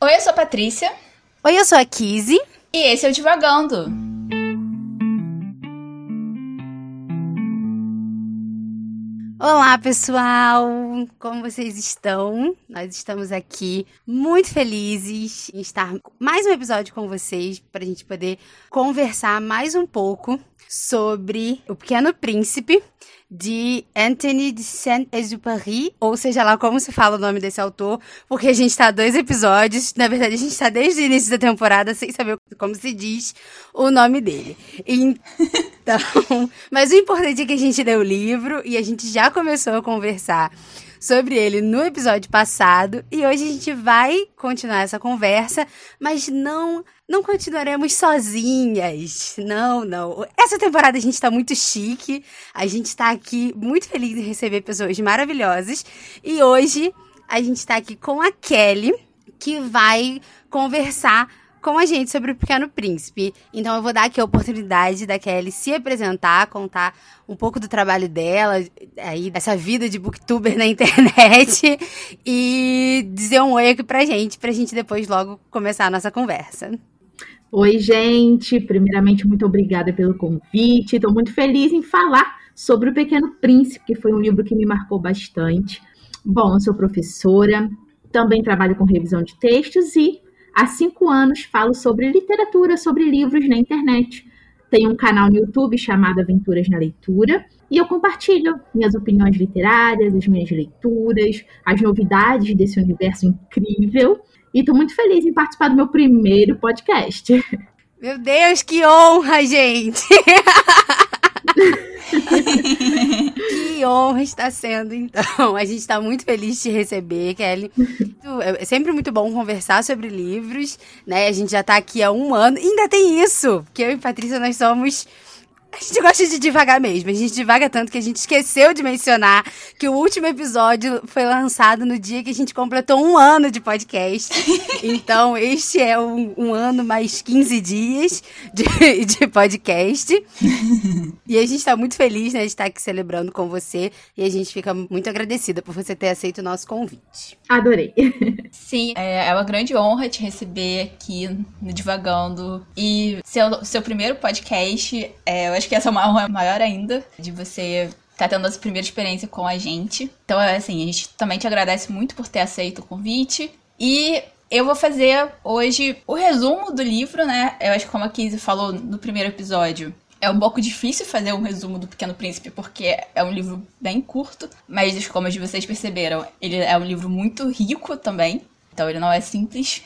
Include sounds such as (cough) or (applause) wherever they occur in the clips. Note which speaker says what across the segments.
Speaker 1: Oi, eu sou a Patrícia.
Speaker 2: Oi, eu sou a Kizzy.
Speaker 1: E esse é o Divagando.
Speaker 2: Olá, pessoal! Como vocês estão? Nós estamos aqui muito felizes em estar mais um episódio com vocês para a gente poder conversar mais um pouco sobre O Pequeno Príncipe de Anthony de Saint-Exupéry, ou seja lá como se fala o nome desse autor, porque a gente está dois episódios, na verdade a gente está desde o início da temporada sem saber como se diz o nome dele. Então, (laughs) mas o importante é que a gente leu o livro e a gente já começou a conversar sobre ele no episódio passado e hoje a gente vai continuar essa conversa, mas não não continuaremos sozinhas. Não, não. Essa temporada a gente tá muito chique. A gente tá aqui muito feliz em receber pessoas maravilhosas e hoje a gente tá aqui com a Kelly, que vai conversar com a gente sobre o Pequeno Príncipe. Então eu vou dar aqui a oportunidade da Kelly se apresentar, contar um pouco do trabalho dela, aí dessa vida de booktuber na (laughs) internet e dizer um oi aqui pra gente, pra gente depois logo começar a nossa conversa.
Speaker 3: Oi, gente. Primeiramente, muito obrigada pelo convite. Estou muito feliz em falar sobre o Pequeno Príncipe, que foi um livro que me marcou bastante. Bom, eu sou professora, também trabalho com revisão de textos e há cinco anos falo sobre literatura, sobre livros na internet. Tenho um canal no YouTube chamado Aventuras na Leitura e eu compartilho minhas opiniões literárias, as minhas leituras, as novidades desse universo incrível. E estou muito feliz em participar do meu primeiro podcast.
Speaker 2: Meu Deus, que honra, gente! (laughs) que honra está sendo, então. A gente está muito feliz de receber, Kelly. É sempre muito bom conversar sobre livros, né? A gente já está aqui há um ano. Ainda tem isso, porque eu e Patrícia, nós somos a gente gosta de devagar mesmo. A gente divaga tanto que a gente esqueceu de mencionar que o último episódio foi lançado no dia que a gente completou um ano de podcast. (laughs) então, este é um, um ano mais 15 dias de, (laughs) de podcast. e a gente está muito feliz né, de estar aqui celebrando com você. E a gente fica muito agradecida por você ter aceito o nosso convite.
Speaker 3: Adorei. (laughs)
Speaker 1: Sim, é, é uma grande honra te receber aqui no Divagando. E seu, seu primeiro podcast, é, eu acho que essa é uma honra maior ainda de você tá tendo essa primeira experiência com a gente. Então, assim, a gente também te agradece muito por ter aceito o convite. E eu vou fazer hoje o resumo do livro, né? Eu acho que como a Kizzy falou no primeiro episódio, é um pouco difícil fazer um resumo do Pequeno Príncipe, porque é um livro bem curto, mas como vocês perceberam, ele é um livro muito rico também, então ele não é simples.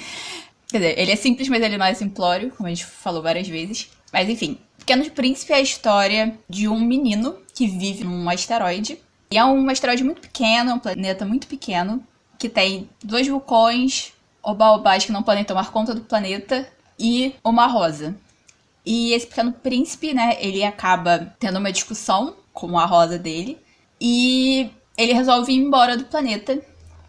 Speaker 1: (laughs) Quer dizer, ele é simples, mas ele não é simplório, como a gente falou várias vezes. Mas enfim, Pequeno Príncipe é a história de um menino que vive num asteroide. E é um asteroide muito pequeno, um planeta muito pequeno, que tem dois vulcões, obaobás que não podem tomar conta do planeta e uma rosa. E esse pequeno príncipe, né, ele acaba tendo uma discussão com a rosa dele e ele resolve ir embora do planeta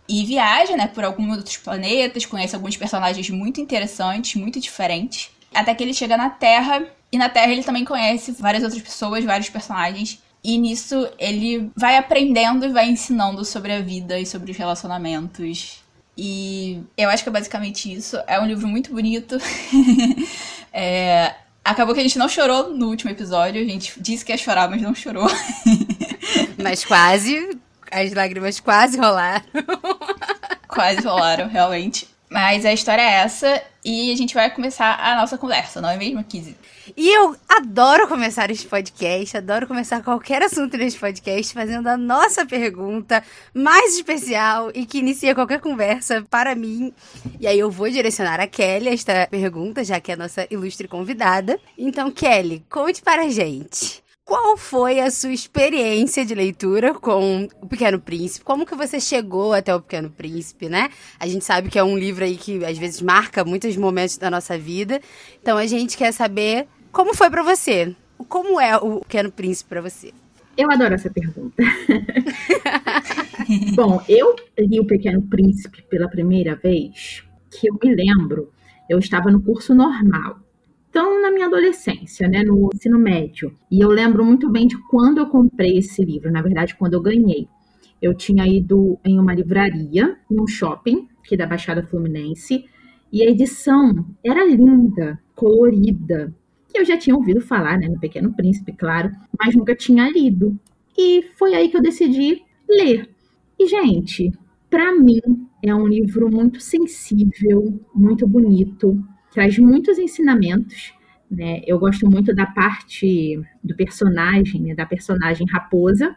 Speaker 1: e viaja, né, por alguns outros planetas, conhece alguns personagens muito interessantes, muito diferentes, até que ele chega na Terra e na Terra ele também conhece várias outras pessoas, vários personagens. E nisso ele vai aprendendo e vai ensinando sobre a vida e sobre os relacionamentos. E eu acho que é basicamente isso. É um livro muito bonito. (laughs) é, acabou que a gente não chorou no último episódio. A gente disse que ia chorar, mas não chorou. (laughs)
Speaker 2: mas quase. As lágrimas quase rolaram.
Speaker 1: quase rolaram, realmente. Mas a história é essa e a gente vai começar a nossa conversa, não é mesmo, Kizzy?
Speaker 2: E eu adoro começar este podcast, adoro começar qualquer assunto neste podcast fazendo a nossa pergunta mais especial e que inicia qualquer conversa para mim. E aí eu vou direcionar a Kelly esta pergunta, já que é a nossa ilustre convidada. Então, Kelly, conte para a gente. Qual foi a sua experiência de leitura com O Pequeno Príncipe? Como que você chegou até O Pequeno Príncipe, né? A gente sabe que é um livro aí que às vezes marca muitos momentos da nossa vida. Então a gente quer saber como foi para você? Como é O Pequeno Príncipe para você?
Speaker 3: Eu adoro essa pergunta. (laughs) Bom, eu li O Pequeno Príncipe pela primeira vez, que eu me lembro, eu estava no curso normal. Então, na minha adolescência, né, no ensino médio. E eu lembro muito bem de quando eu comprei esse livro, na verdade, quando eu ganhei. Eu tinha ido em uma livraria, num shopping, aqui da Baixada Fluminense. E a edição era linda, colorida. E eu já tinha ouvido falar, né, no Pequeno Príncipe, claro, mas nunca tinha lido. E foi aí que eu decidi ler. E, gente, para mim é um livro muito sensível, muito bonito, traz muitos ensinamentos. Né? Eu gosto muito da parte do personagem, né, da personagem Raposa.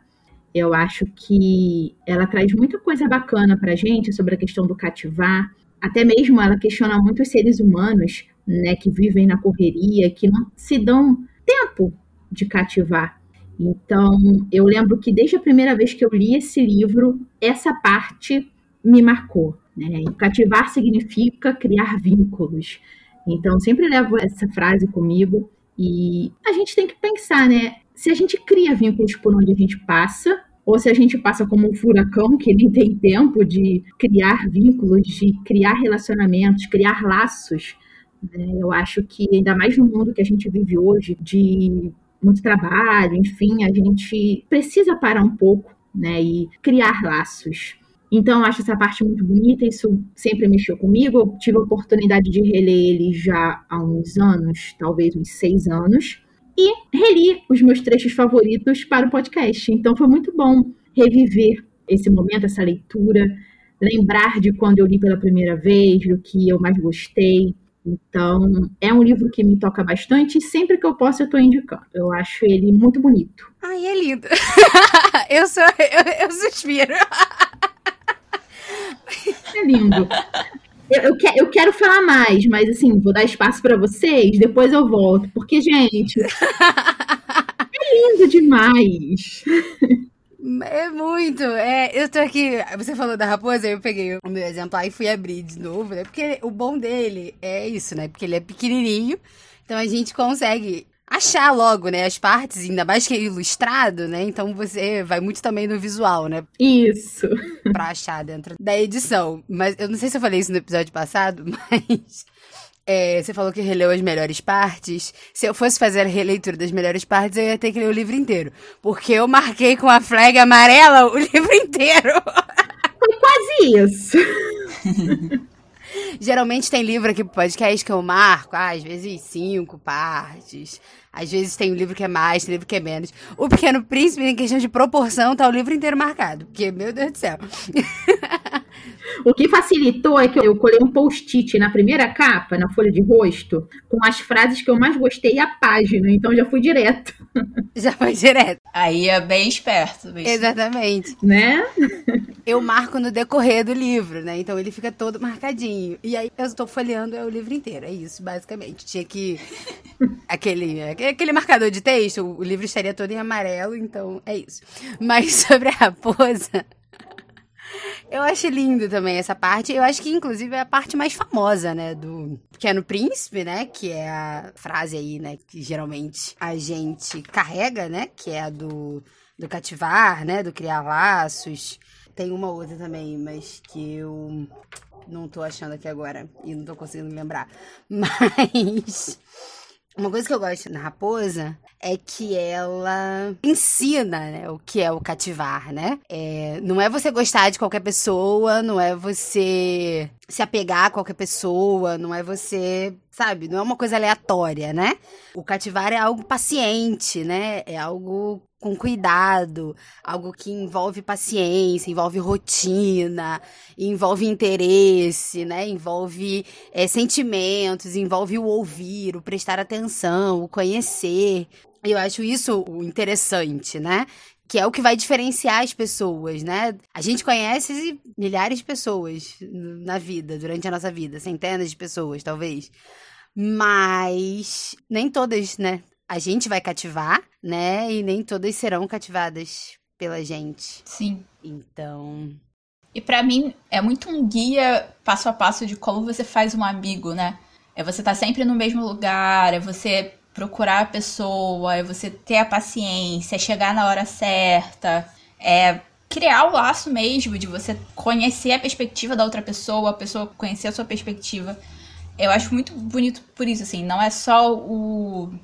Speaker 3: Eu acho que ela traz muita coisa bacana para gente sobre a questão do cativar, até mesmo ela questiona muito os seres humanos, né, que vivem na correria, que não se dão tempo de cativar. Então, eu lembro que desde a primeira vez que eu li esse livro, essa parte me marcou. Né? Cativar significa criar vínculos. Então, sempre levo essa frase comigo e a gente tem que pensar, né? Se a gente cria vínculos por onde a gente passa, ou se a gente passa como um furacão que nem tem tempo de criar vínculos, de criar relacionamentos, criar laços. Né? Eu acho que, ainda mais no mundo que a gente vive hoje, de muito trabalho, enfim, a gente precisa parar um pouco né, e criar laços. Então, eu acho essa parte muito bonita, isso sempre mexeu comigo. Eu tive a oportunidade de reler ele já há uns anos, talvez uns seis anos e reli os meus trechos favoritos para o podcast. Então foi muito bom reviver esse momento, essa leitura, lembrar de quando eu li pela primeira vez, do que eu mais gostei. Então, é um livro que me toca bastante e sempre que eu posso eu estou indicando. Eu acho ele muito bonito.
Speaker 2: Ai, é lindo. (laughs) eu sou eu, eu suspiro. (laughs)
Speaker 3: É lindo. Eu, eu, que, eu, quero falar mais, mas assim, vou dar espaço para vocês, depois eu volto. Porque, gente, (laughs) é lindo demais.
Speaker 2: É muito. É, eu tô aqui. Você falou da raposa, eu peguei o meu exemplar e fui abrir de novo, né? Porque o bom dele é isso, né? Porque ele é pequenininho. Então a gente consegue achar logo, né, as partes, ainda mais que é ilustrado, né? Então você vai muito também no visual, né?
Speaker 3: Isso.
Speaker 2: Pra achar dentro da edição. Mas eu não sei se eu falei isso no episódio passado, (laughs) mas é, você falou que releu as melhores partes. Se eu fosse fazer a releitura das melhores partes, eu ia ter que ler o livro inteiro. Porque eu marquei com a flag amarela o (laughs) livro inteiro.
Speaker 3: Foi quase isso. (laughs)
Speaker 2: Geralmente tem livro aqui pro podcast que eu marco, ah, às vezes cinco partes. Às vezes tem um livro que é mais, tem livro que é menos. O Pequeno Príncipe, em questão de proporção, tá o livro inteiro marcado. Porque, meu Deus do céu. (laughs)
Speaker 3: O que facilitou é que eu colei um post-it na primeira capa, na folha de rosto, com as frases que eu mais gostei e a página. Então já fui direto. (laughs)
Speaker 2: Já foi direto.
Speaker 1: Aí é bem esperto.
Speaker 2: Bem Exatamente.
Speaker 3: Né? (laughs)
Speaker 2: Eu marco no decorrer do livro, né? Então ele fica todo marcadinho. E aí eu estou folheando é o livro inteiro. É isso, basicamente. Tinha que. aquele, aquele marcador de texto, o livro estaria todo em amarelo, então é isso. Mas (laughs) sobre a raposa. Eu acho lindo também essa parte. Eu acho que, inclusive, é a parte mais famosa, né? Do Pequeno Príncipe, né? Que é a frase aí, né? Que geralmente a gente carrega, né? Que é a do, do cativar, né? Do criar laços. Tem uma outra também, mas que eu não tô achando aqui agora. E não tô conseguindo lembrar. (laughs) Mas. Uma coisa que eu gosto na raposa é que ela ensina né, o que é o cativar, né? É, não é você gostar de qualquer pessoa, não é você se apegar a qualquer pessoa, não é você, sabe, não é uma coisa aleatória, né? O cativar é algo paciente, né? É algo com cuidado, algo que envolve paciência, envolve rotina, envolve interesse, né? Envolve é, sentimentos, envolve o ouvir, o prestar atenção, o conhecer. Eu acho isso interessante, né? que é o que vai diferenciar as pessoas, né? A gente conhece milhares de pessoas na vida, durante a nossa vida, centenas de pessoas, talvez. Mas nem todas, né, a gente vai cativar, né? E nem todas serão cativadas pela gente.
Speaker 1: Sim.
Speaker 2: Então.
Speaker 1: E para mim é muito um guia passo a passo de como você faz um amigo, né? É você estar tá sempre no mesmo lugar, é você procurar a pessoa, é você ter a paciência, é chegar na hora certa, é criar o laço mesmo de você conhecer a perspectiva da outra pessoa, a pessoa conhecer a sua perspectiva. Eu acho muito bonito por isso, assim, não é só o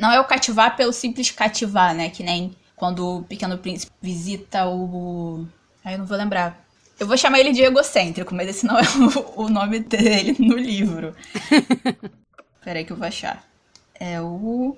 Speaker 1: não é o cativar pelo simples cativar, né? Que nem quando o Pequeno Príncipe visita o. Aí eu não vou lembrar. Eu vou chamar ele de egocêntrico, mas esse não é (laughs) o, o nome dele no livro. (laughs) Peraí que eu vou achar. É o.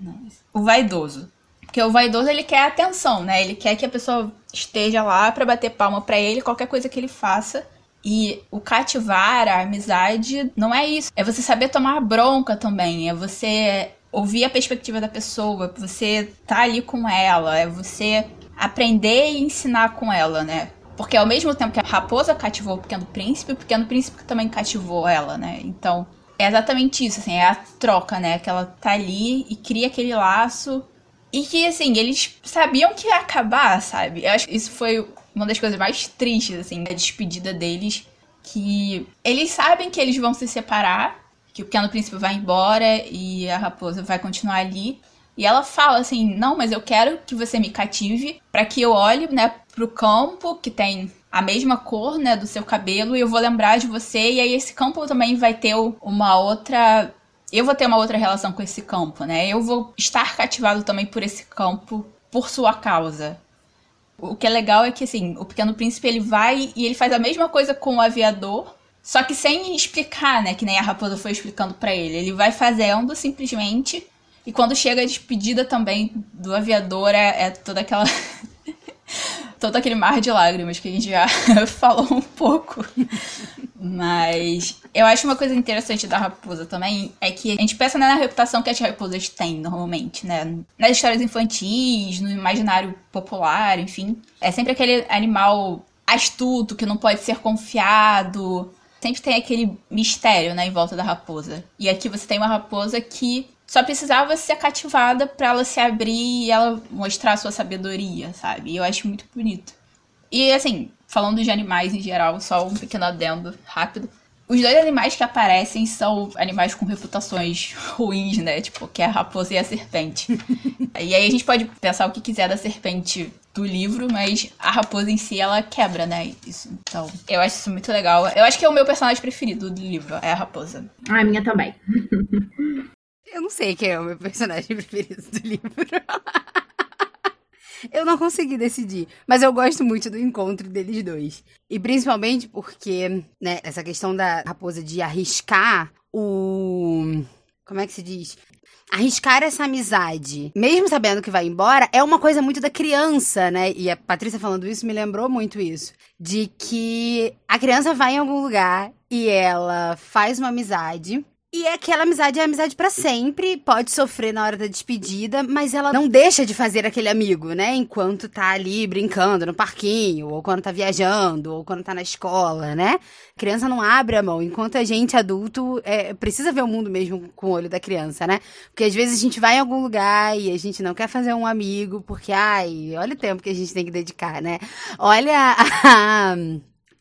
Speaker 1: Não, o vaidoso. Porque o vaidoso ele quer atenção, né? Ele quer que a pessoa esteja lá para bater palma para ele, qualquer coisa que ele faça. E o cativar, a amizade, não é isso. É você saber tomar bronca também. É você ouvir a perspectiva da pessoa, você tá ali com ela, é você aprender e ensinar com ela, né? Porque ao mesmo tempo que a raposa cativou o Pequeno Príncipe, o Pequeno Príncipe também cativou ela, né? Então, é exatamente isso, assim, é a troca, né? Que ela tá ali e cria aquele laço. E que, assim, eles sabiam que ia acabar, sabe? Eu acho que isso foi uma das coisas mais tristes, assim, da despedida deles. Que eles sabem que eles vão se separar, que o Pequeno Príncipe vai embora e a raposa vai continuar ali. E ela fala assim: "Não, mas eu quero que você me cative para que eu olhe, né, pro campo que tem a mesma cor, né, do seu cabelo e eu vou lembrar de você e aí esse campo também vai ter uma outra eu vou ter uma outra relação com esse campo, né? Eu vou estar cativado também por esse campo por sua causa. O que é legal é que assim, o Pequeno Príncipe ele vai e ele faz a mesma coisa com o aviador, só que sem explicar, né, que nem a raposa foi explicando para ele. Ele vai fazendo simplesmente e quando chega a despedida também do aviador é, é toda aquela (laughs) todo aquele mar de lágrimas que a gente já (laughs) falou um pouco. Mas eu acho uma coisa interessante da raposa também é que a gente pensa né, na reputação que as raposas têm normalmente, né? Nas histórias infantis, no imaginário popular, enfim. É sempre aquele animal astuto que não pode ser confiado. Sempre tem aquele mistério, né, em volta da raposa. E aqui você tem uma raposa que só precisava ser cativada para ela se abrir e ela mostrar sua sabedoria, sabe? E eu acho muito bonito. E assim, falando de animais em geral, só um pequeno adendo rápido. Os dois animais que aparecem são animais com reputações ruins, né? Tipo, que é a raposa e a serpente. (laughs) e aí a gente pode pensar o que quiser da serpente do livro, mas a raposa em si, ela quebra, né? Isso. Então, eu acho isso muito legal. Eu acho que é o meu personagem preferido do livro, é a raposa.
Speaker 3: Ah, a minha também.
Speaker 2: Eu não sei quem é o meu personagem (laughs) preferido do livro. Eu não consegui decidir, mas eu gosto muito do encontro deles dois. E principalmente porque, né, essa questão da raposa de arriscar o. Como é que se diz? Arriscar essa amizade, mesmo sabendo que vai embora, é uma coisa muito da criança, né? E a Patrícia falando isso me lembrou muito isso. De que a criança vai em algum lugar e ela faz uma amizade e é aquela amizade é amizade para sempre, pode sofrer na hora da despedida, mas ela não deixa de fazer aquele amigo, né? Enquanto tá ali brincando no parquinho, ou quando tá viajando, ou quando tá na escola, né? criança não abre a mão, enquanto a gente adulto é, precisa ver o mundo mesmo com o olho da criança, né? Porque às vezes a gente vai em algum lugar e a gente não quer fazer um amigo, porque, ai, olha o tempo que a gente tem que dedicar, né? Olha a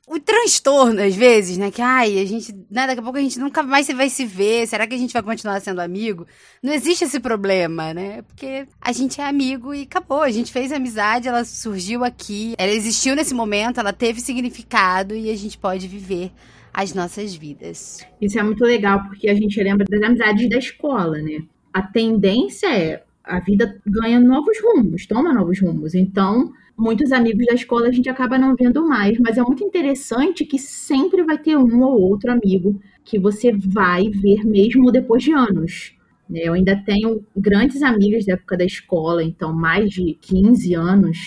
Speaker 2: o transtorno, às vezes, né? Que, ai, a gente, né, daqui a pouco a gente nunca mais vai se ver. Será que a gente vai continuar sendo amigo? Não existe esse problema, né? Porque a gente é amigo e acabou. A gente fez amizade, ela surgiu aqui, ela existiu nesse momento, ela teve significado e a gente pode viver as nossas vidas.
Speaker 3: Isso é muito legal, porque a gente lembra das amizades da escola, né? A tendência é a vida ganha novos rumos, toma novos rumos. Então, muitos amigos da escola a gente acaba não vendo mais, mas é muito interessante que sempre vai ter um ou outro amigo que você vai ver mesmo depois de anos. Né? Eu ainda tenho grandes amigas da época da escola, então mais de 15 anos.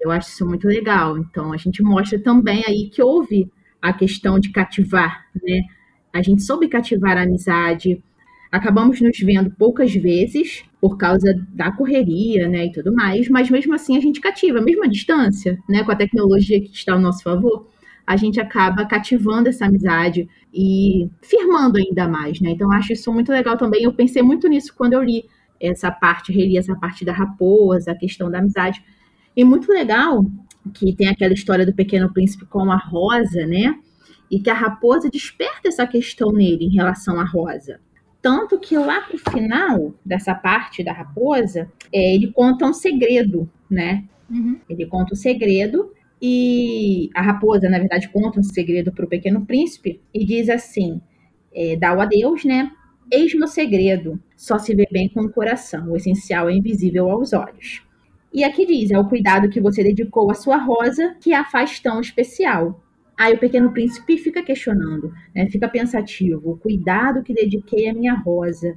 Speaker 3: Eu acho isso muito legal. Então a gente mostra também aí que houve a questão de cativar, né? A gente soube cativar a amizade, acabamos nos vendo poucas vezes por causa da correria, né, e tudo mais, mas mesmo assim a gente cativa, mesmo à distância, né, com a tecnologia que está ao nosso favor, a gente acaba cativando essa amizade e firmando ainda mais, né? Então acho isso muito legal também. Eu pensei muito nisso quando eu li essa parte, reli essa parte da raposa, a questão da amizade. E muito legal que tem aquela história do pequeno príncipe com a rosa, né? E que a raposa desperta essa questão nele em relação à rosa. Tanto que lá pro final dessa parte da raposa, é, ele conta um segredo, né? Uhum. Ele conta um segredo e a raposa, na verdade, conta um segredo para o pequeno príncipe e diz assim: é, dá o adeus, né? Eis meu segredo, só se vê bem com o coração, o essencial é invisível aos olhos. E aqui diz: é o cuidado que você dedicou à sua rosa que a faz tão especial. Aí o pequeno príncipe fica questionando, né? fica pensativo, cuidado que dediquei à minha rosa.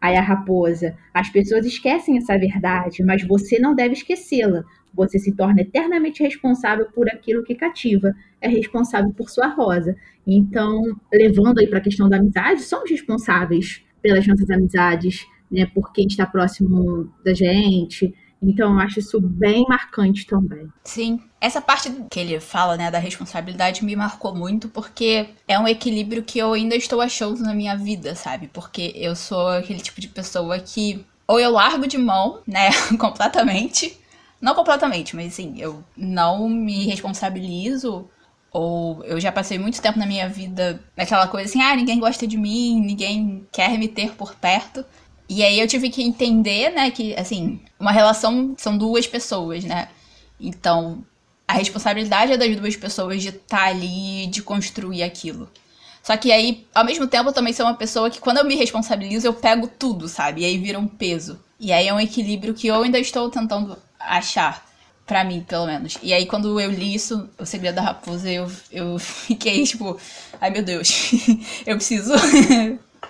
Speaker 3: Aí a raposa, as pessoas esquecem essa verdade, mas você não deve esquecê-la. Você se torna eternamente responsável por aquilo que cativa, é responsável por sua rosa. Então, levando aí para a questão da amizade, somos responsáveis pelas nossas amizades, né, por quem está próximo da gente. Então, eu acho isso bem marcante também.
Speaker 1: Sim. Essa parte que ele fala, né, da responsabilidade me marcou muito porque é um equilíbrio que eu ainda estou achando na minha vida, sabe? Porque eu sou aquele tipo de pessoa que ou eu largo de mão, né, (laughs) completamente, não completamente, mas assim, eu não me responsabilizo. Ou eu já passei muito tempo na minha vida naquela coisa assim, ah, ninguém gosta de mim, ninguém quer me ter por perto. E aí eu tive que entender, né, que, assim, uma relação são duas pessoas, né? Então, a responsabilidade é das duas pessoas de estar tá ali, de construir aquilo. Só que aí, ao mesmo tempo, eu também sou uma pessoa que quando eu me responsabilizo, eu pego tudo, sabe? E aí vira um peso. E aí é um equilíbrio que eu ainda estou tentando achar. Pra mim, pelo menos. E aí, quando eu li isso, O Segredo da Raposa, eu, eu (laughs) fiquei tipo, ai meu Deus, (laughs) eu preciso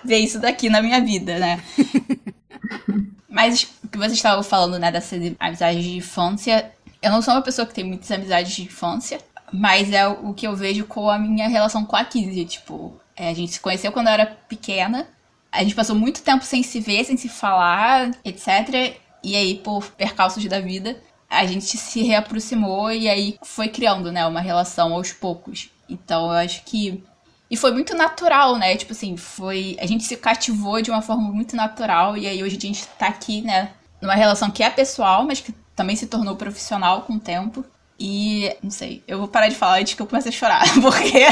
Speaker 1: ver isso daqui na minha vida, né? (laughs) Mas o que você estava falando, né, dessa amizade de infância, eu não sou uma pessoa que tem muitas amizades de infância, mas é o que eu vejo com a minha relação com a Kizzy. Tipo, é, a gente se conheceu quando eu era pequena, a gente passou muito tempo sem se ver, sem se falar, etc. E aí, por percalços da vida, a gente se reaproximou e aí foi criando, né, uma relação aos poucos. Então, eu acho que e foi muito natural, né? Tipo assim, foi. A gente se cativou de uma forma muito natural. E aí hoje a gente tá aqui, né? Numa relação que é pessoal, mas que também se tornou profissional com o tempo. E não sei, eu vou parar de falar antes que eu comece a chorar, (laughs) porque.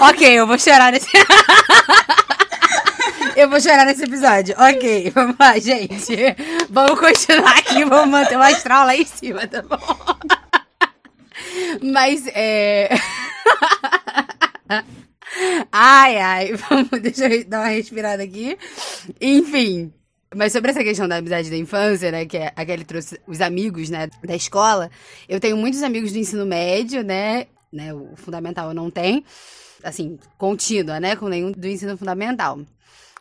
Speaker 1: (laughs)
Speaker 2: ok, eu vou chorar nesse. (laughs) Eu vou chorar nesse episódio. Ok, vamos lá, gente. Vamos continuar aqui, vamos manter o astral lá em cima, tá bom? Mas é. (laughs) ai, ai, (laughs) vamos, deixa eu dar uma respirada aqui. Enfim. Mas sobre essa questão da amizade da infância, né, que é a Kelly trouxe os amigos, né, da escola, eu tenho muitos amigos do ensino médio, né, né, o fundamental eu não tenho, assim, contínua, né, com nenhum do ensino fundamental.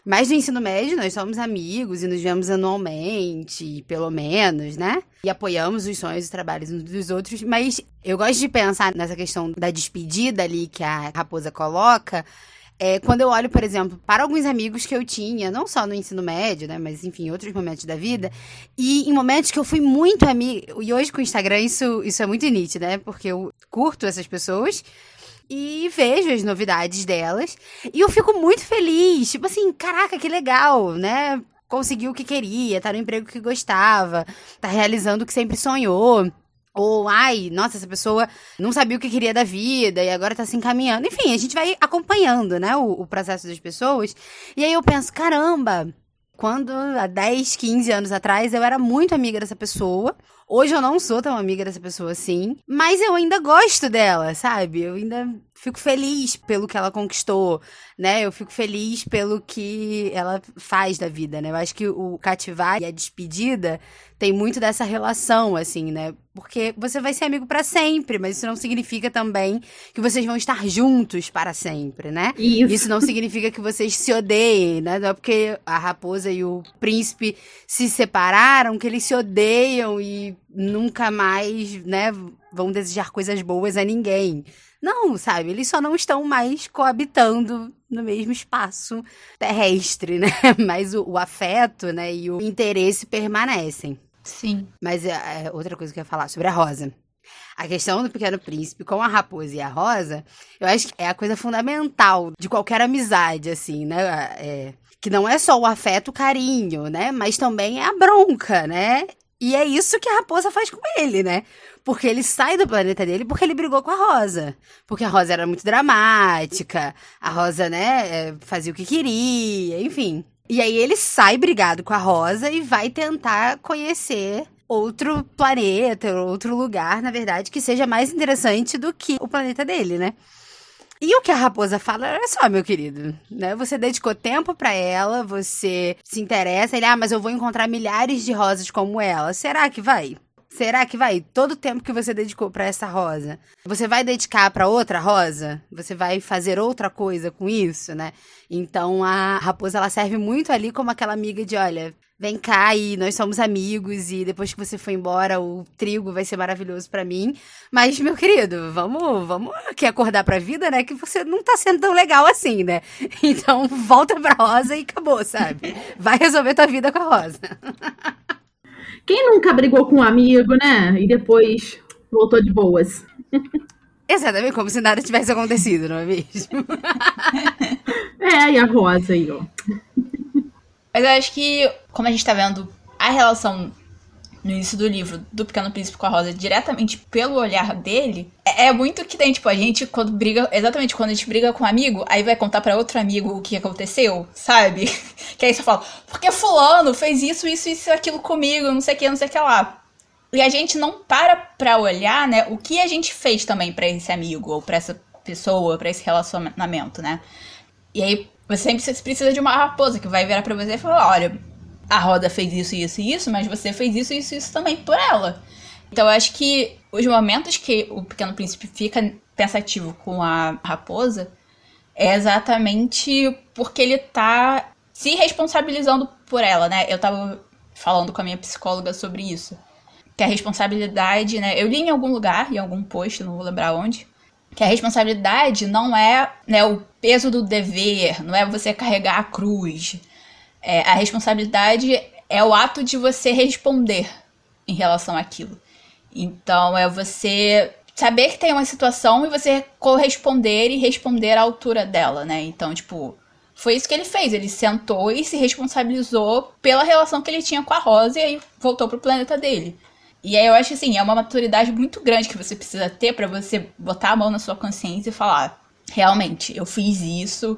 Speaker 2: Mas no ensino médio, nós somos amigos e nos vemos anualmente, pelo menos, né? E apoiamos os sonhos e trabalhos uns dos outros. Mas eu gosto de pensar nessa questão da despedida ali que a raposa coloca. É, quando eu olho, por exemplo, para alguns amigos que eu tinha, não só no ensino médio, né, mas enfim, em outros momentos da vida, e em momentos que eu fui muito amiga, e hoje com o Instagram isso, isso é muito nítido, né, porque eu curto essas pessoas, e vejo as novidades delas. E eu fico muito feliz. Tipo assim, caraca, que legal, né? Conseguiu o que queria, tá no emprego que gostava, tá realizando o que sempre sonhou. Ou, ai, nossa, essa pessoa não sabia o que queria da vida e agora tá se encaminhando. Enfim, a gente vai acompanhando, né, o, o processo das pessoas. E aí eu penso, caramba, quando há 10, 15 anos atrás eu era muito amiga dessa pessoa. Hoje eu não sou tão amiga dessa pessoa assim, mas eu ainda gosto dela, sabe? Eu ainda fico feliz pelo que ela conquistou, né? Eu fico feliz pelo que ela faz da vida, né? Eu acho que o cativar e a despedida tem muito dessa relação, assim, né? Porque você vai ser amigo para sempre, mas isso não significa também que vocês vão estar juntos para sempre, né?
Speaker 3: Isso.
Speaker 2: Isso não significa que vocês se odeiem, né? Não é porque a raposa e o príncipe se separaram que eles se odeiam e nunca mais, né, vão desejar coisas boas a ninguém. Não, sabe? Eles só não estão mais coabitando no mesmo espaço terrestre, (laughs) né? Mas o, o afeto, né, e o interesse permanecem.
Speaker 1: Sim.
Speaker 2: Mas é, é, outra coisa que eu ia falar sobre a Rosa. A questão do Pequeno Príncipe com a raposa e a rosa, eu acho que é a coisa fundamental de qualquer amizade, assim, né? É, que não é só o afeto, o carinho, né? Mas também é a bronca, né? E é isso que a raposa faz com ele, né? Porque ele sai do planeta dele porque ele brigou com a Rosa. Porque a Rosa era muito dramática, a Rosa, né, é, fazia o que queria, enfim. E aí ele sai brigado com a Rosa e vai tentar conhecer outro planeta, outro lugar, na verdade, que seja mais interessante do que o planeta dele, né? E o que a raposa fala, olha só, meu querido, né? Você dedicou tempo para ela, você se interessa, ele, ah, mas eu vou encontrar milhares de rosas como ela. Será que vai? Será que vai todo o tempo que você dedicou para essa rosa, você vai dedicar para outra rosa? Você vai fazer outra coisa com isso, né? Então a raposa ela serve muito ali como aquela amiga de, olha, vem cá e nós somos amigos e depois que você for embora o trigo vai ser maravilhoso para mim. Mas meu querido, vamos, vamos aqui acordar pra vida, né? Que você não tá sendo tão legal assim, né? (laughs) Então volta pra rosa e acabou, sabe? Vai resolver tua vida com a rosa. (laughs)
Speaker 3: Quem nunca brigou com um amigo, né? E depois voltou de boas. (laughs)
Speaker 2: Exatamente, como se nada tivesse acontecido, não é mesmo? (laughs)
Speaker 3: é, e a Rosa aí, ó.
Speaker 1: Mas eu acho que, como a gente tá vendo a relação no início do livro do Pequeno Príncipe com a Rosa diretamente pelo olhar dele, é, é muito que tem, tipo, a gente quando briga, exatamente quando a gente briga com um amigo, aí vai contar para outro amigo o que aconteceu, sabe? (laughs) que aí você fala, porque fulano fez isso, isso, isso, aquilo comigo, não sei o que, não sei o que lá. E a gente não para pra olhar, né, o que a gente fez também para esse amigo, ou pra essa pessoa, para esse relacionamento, né? E aí você sempre precisa de uma raposa que vai virar pra você e falar, olha, a Roda fez isso, isso e isso, mas você fez isso, isso e isso também por ela. Então eu acho que os momentos que o Pequeno Príncipe fica pensativo com a raposa é exatamente porque ele tá se responsabilizando por ela, né? Eu tava falando com a minha psicóloga sobre isso. Que a responsabilidade, né? Eu li em algum lugar, em algum post, não vou lembrar onde, que a responsabilidade não é né, o peso do dever, não é você carregar a cruz, é, a responsabilidade é o ato de você responder em relação àquilo. Então é você saber que tem uma situação e você corresponder e responder à altura dela, né? Então, tipo, foi isso que ele fez. Ele sentou e se responsabilizou pela relação que ele tinha com a Rosa e aí voltou pro planeta dele. E aí eu acho assim, é uma maturidade muito grande que você precisa ter para você botar a mão na sua consciência e falar: realmente, eu fiz isso,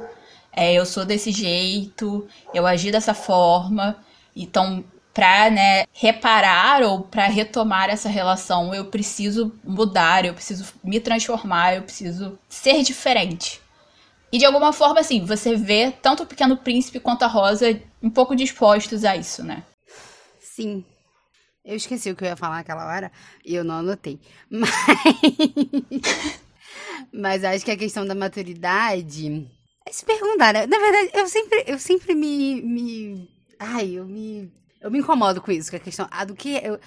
Speaker 1: é, eu sou desse jeito, eu agi dessa forma. Então, para né, reparar ou para retomar essa relação, eu preciso mudar, eu preciso me transformar, eu preciso ser diferente. E de alguma forma, assim, você vê tanto o Pequeno Príncipe quanto a Rosa um pouco dispostos a isso, né?
Speaker 2: Sim. Eu esqueci o que eu ia falar naquela hora e eu não anotei. (laughs) Mas. Mas acho que a questão da maturidade se perguntar, né? Na verdade, eu sempre, eu sempre me, me. Ai, eu me. Eu me incomodo com isso, com a questão. Ah, do que. Eu,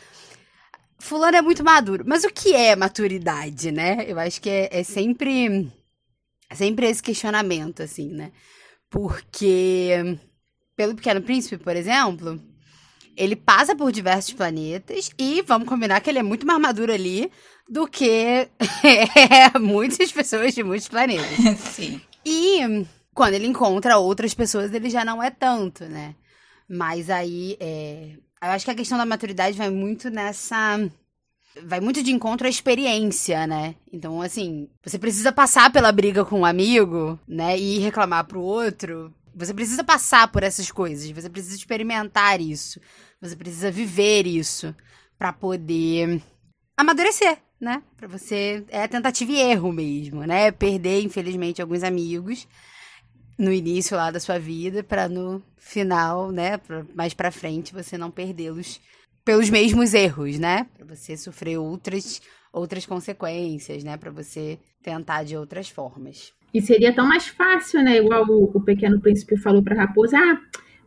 Speaker 2: fulano é muito maduro. Mas o que é maturidade, né? Eu acho que é, é sempre. Sempre esse questionamento, assim, né? Porque. Pelo Pequeno Príncipe, por exemplo, ele passa por diversos planetas e vamos combinar que ele é muito mais maduro ali do que (laughs) muitas pessoas de muitos planetas. (laughs)
Speaker 1: Sim.
Speaker 2: E quando ele encontra outras pessoas, ele já não é tanto, né? Mas aí, é... eu acho que a questão da maturidade vai muito nessa. Vai muito de encontro à experiência, né? Então, assim, você precisa passar pela briga com um amigo, né? E reclamar pro outro. Você precisa passar por essas coisas, você precisa experimentar isso, você precisa viver isso para poder amadurecer, né? Para você é tentativa e erro mesmo, né? Perder, infelizmente, alguns amigos no início lá da sua vida para no final, né, pra, mais para frente você não perdê-los pelos mesmos erros, né? Para você sofrer outras outras consequências, né, para você tentar de outras formas.
Speaker 3: E seria tão mais fácil, né, igual o, o pequeno príncipe falou para raposa, ah,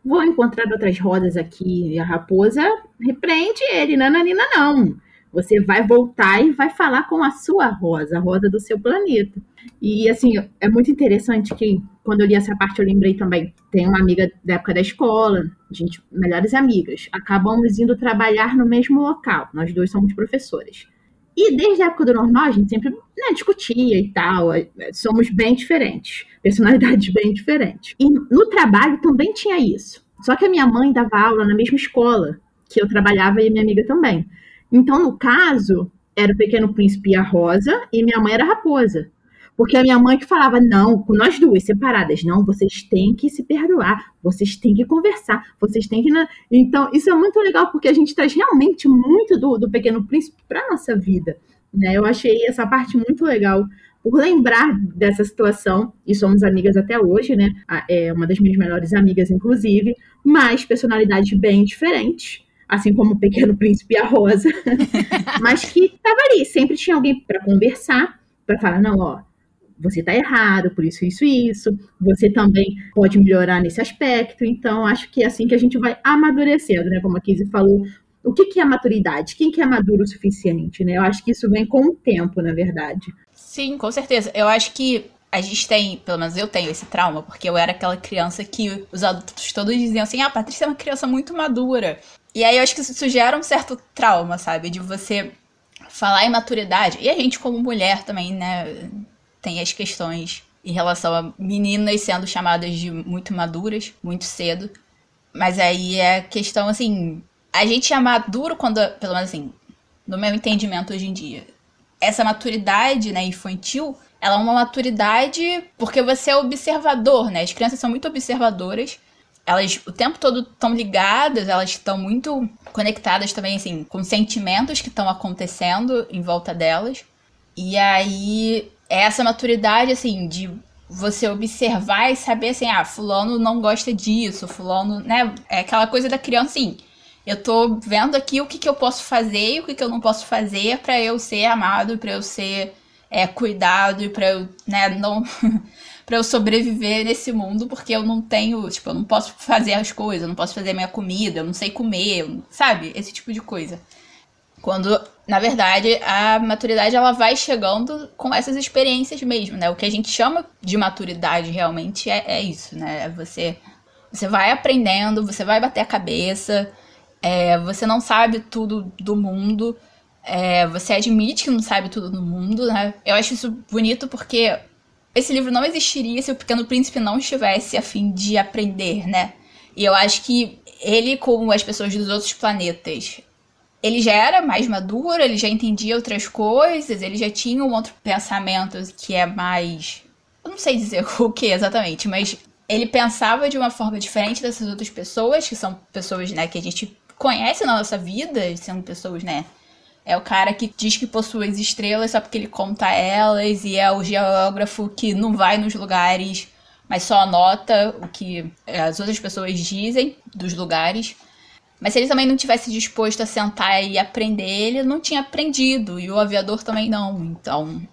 Speaker 3: vou encontrar outras rodas aqui. E a raposa repreende ele, nananina não. Você vai voltar e vai falar com a sua rosa, a rosa do seu planeta. E assim, é muito interessante que quando eu li essa parte eu lembrei também. Tem uma amiga da época da escola, gente, melhores amigas. Acabamos indo trabalhar no mesmo local. Nós dois somos professores. E desde a época do normal, a gente sempre né, discutia e tal. É, somos bem diferentes, personalidades bem diferentes. E no trabalho também tinha isso. Só que a minha mãe dava aula na mesma escola que eu trabalhava e minha amiga também. Então, no caso, era o Pequeno Príncipe e a Rosa, e minha mãe era a Raposa. Porque a minha mãe que falava, não, nós duas separadas, não, vocês têm que se perdoar, vocês têm que conversar, vocês têm que. Então, isso é muito legal, porque a gente traz realmente muito do, do Pequeno Príncipe para nossa vida. Né? Eu achei essa parte muito legal por lembrar dessa situação, e somos amigas até hoje, né? É uma das minhas melhores amigas, inclusive, mas personalidades bem diferentes assim como o Pequeno Príncipe e a Rosa, (laughs) mas que estava ali, sempre tinha alguém para conversar, para falar, não, ó, você está errado, por isso, isso isso, você também pode melhorar nesse aspecto, então acho que é assim que a gente vai amadurecendo, né, como a Kizzy falou, o que, que é maturidade? Quem que é maduro o suficiente, né? Eu acho que isso vem com o tempo, na verdade.
Speaker 1: Sim, com certeza. Eu acho que a gente tem, pelo menos eu tenho esse trauma, porque eu era aquela criança que os adultos todos diziam assim: ah, a Patrícia é uma criança muito madura. E aí eu acho que isso gera um certo trauma, sabe? De você falar em maturidade. E a gente, como mulher, também, né? Tem as questões em relação a meninas sendo chamadas de muito maduras, muito cedo. Mas aí é questão, assim, a gente é maduro quando, pelo menos assim, no meu entendimento hoje em dia, essa maturidade, né, infantil, ela é uma maturidade porque você é observador, né? As crianças são muito observadoras. Elas o tempo todo estão ligadas, elas estão muito conectadas também, assim, com sentimentos que estão acontecendo em volta delas. E aí, é essa maturidade, assim, de você observar e saber, assim, ah, fulano não gosta disso, fulano, né? É aquela coisa da criança, assim, eu tô vendo aqui o que, que eu posso fazer e o que, que eu não posso fazer para eu ser amado, para eu ser é, cuidado e pra eu, né, não. (laughs) para eu sobreviver nesse mundo, porque eu não tenho, tipo, eu não posso fazer as coisas, eu não posso fazer minha comida, eu não sei comer, sabe? Esse tipo de coisa. Quando, na verdade, a maturidade ela vai chegando com essas experiências mesmo, né? O que a gente chama de maturidade realmente é, é isso, né? É você, você vai aprendendo, você vai bater a cabeça, é, você não sabe tudo do mundo. É, você admite que não sabe tudo do mundo, né? Eu acho isso bonito porque esse livro não existiria se o Pequeno Príncipe não estivesse a fim de aprender, né? E eu acho que ele, como as pessoas dos outros planetas, ele já era mais maduro, ele já entendia outras coisas, ele já tinha um outro pensamento que é mais. Eu não sei dizer (laughs) o que exatamente, mas ele pensava de uma forma diferente dessas outras pessoas, que são pessoas, né, que a gente conhece na nossa vida, sendo pessoas, né? É o cara que diz que possui as estrelas só porque ele conta elas, e é o geógrafo que não vai nos lugares, mas só anota o que as outras pessoas dizem dos lugares. Mas se ele também não tivesse disposto a sentar e aprender, ele não tinha aprendido, e o aviador também não. Então,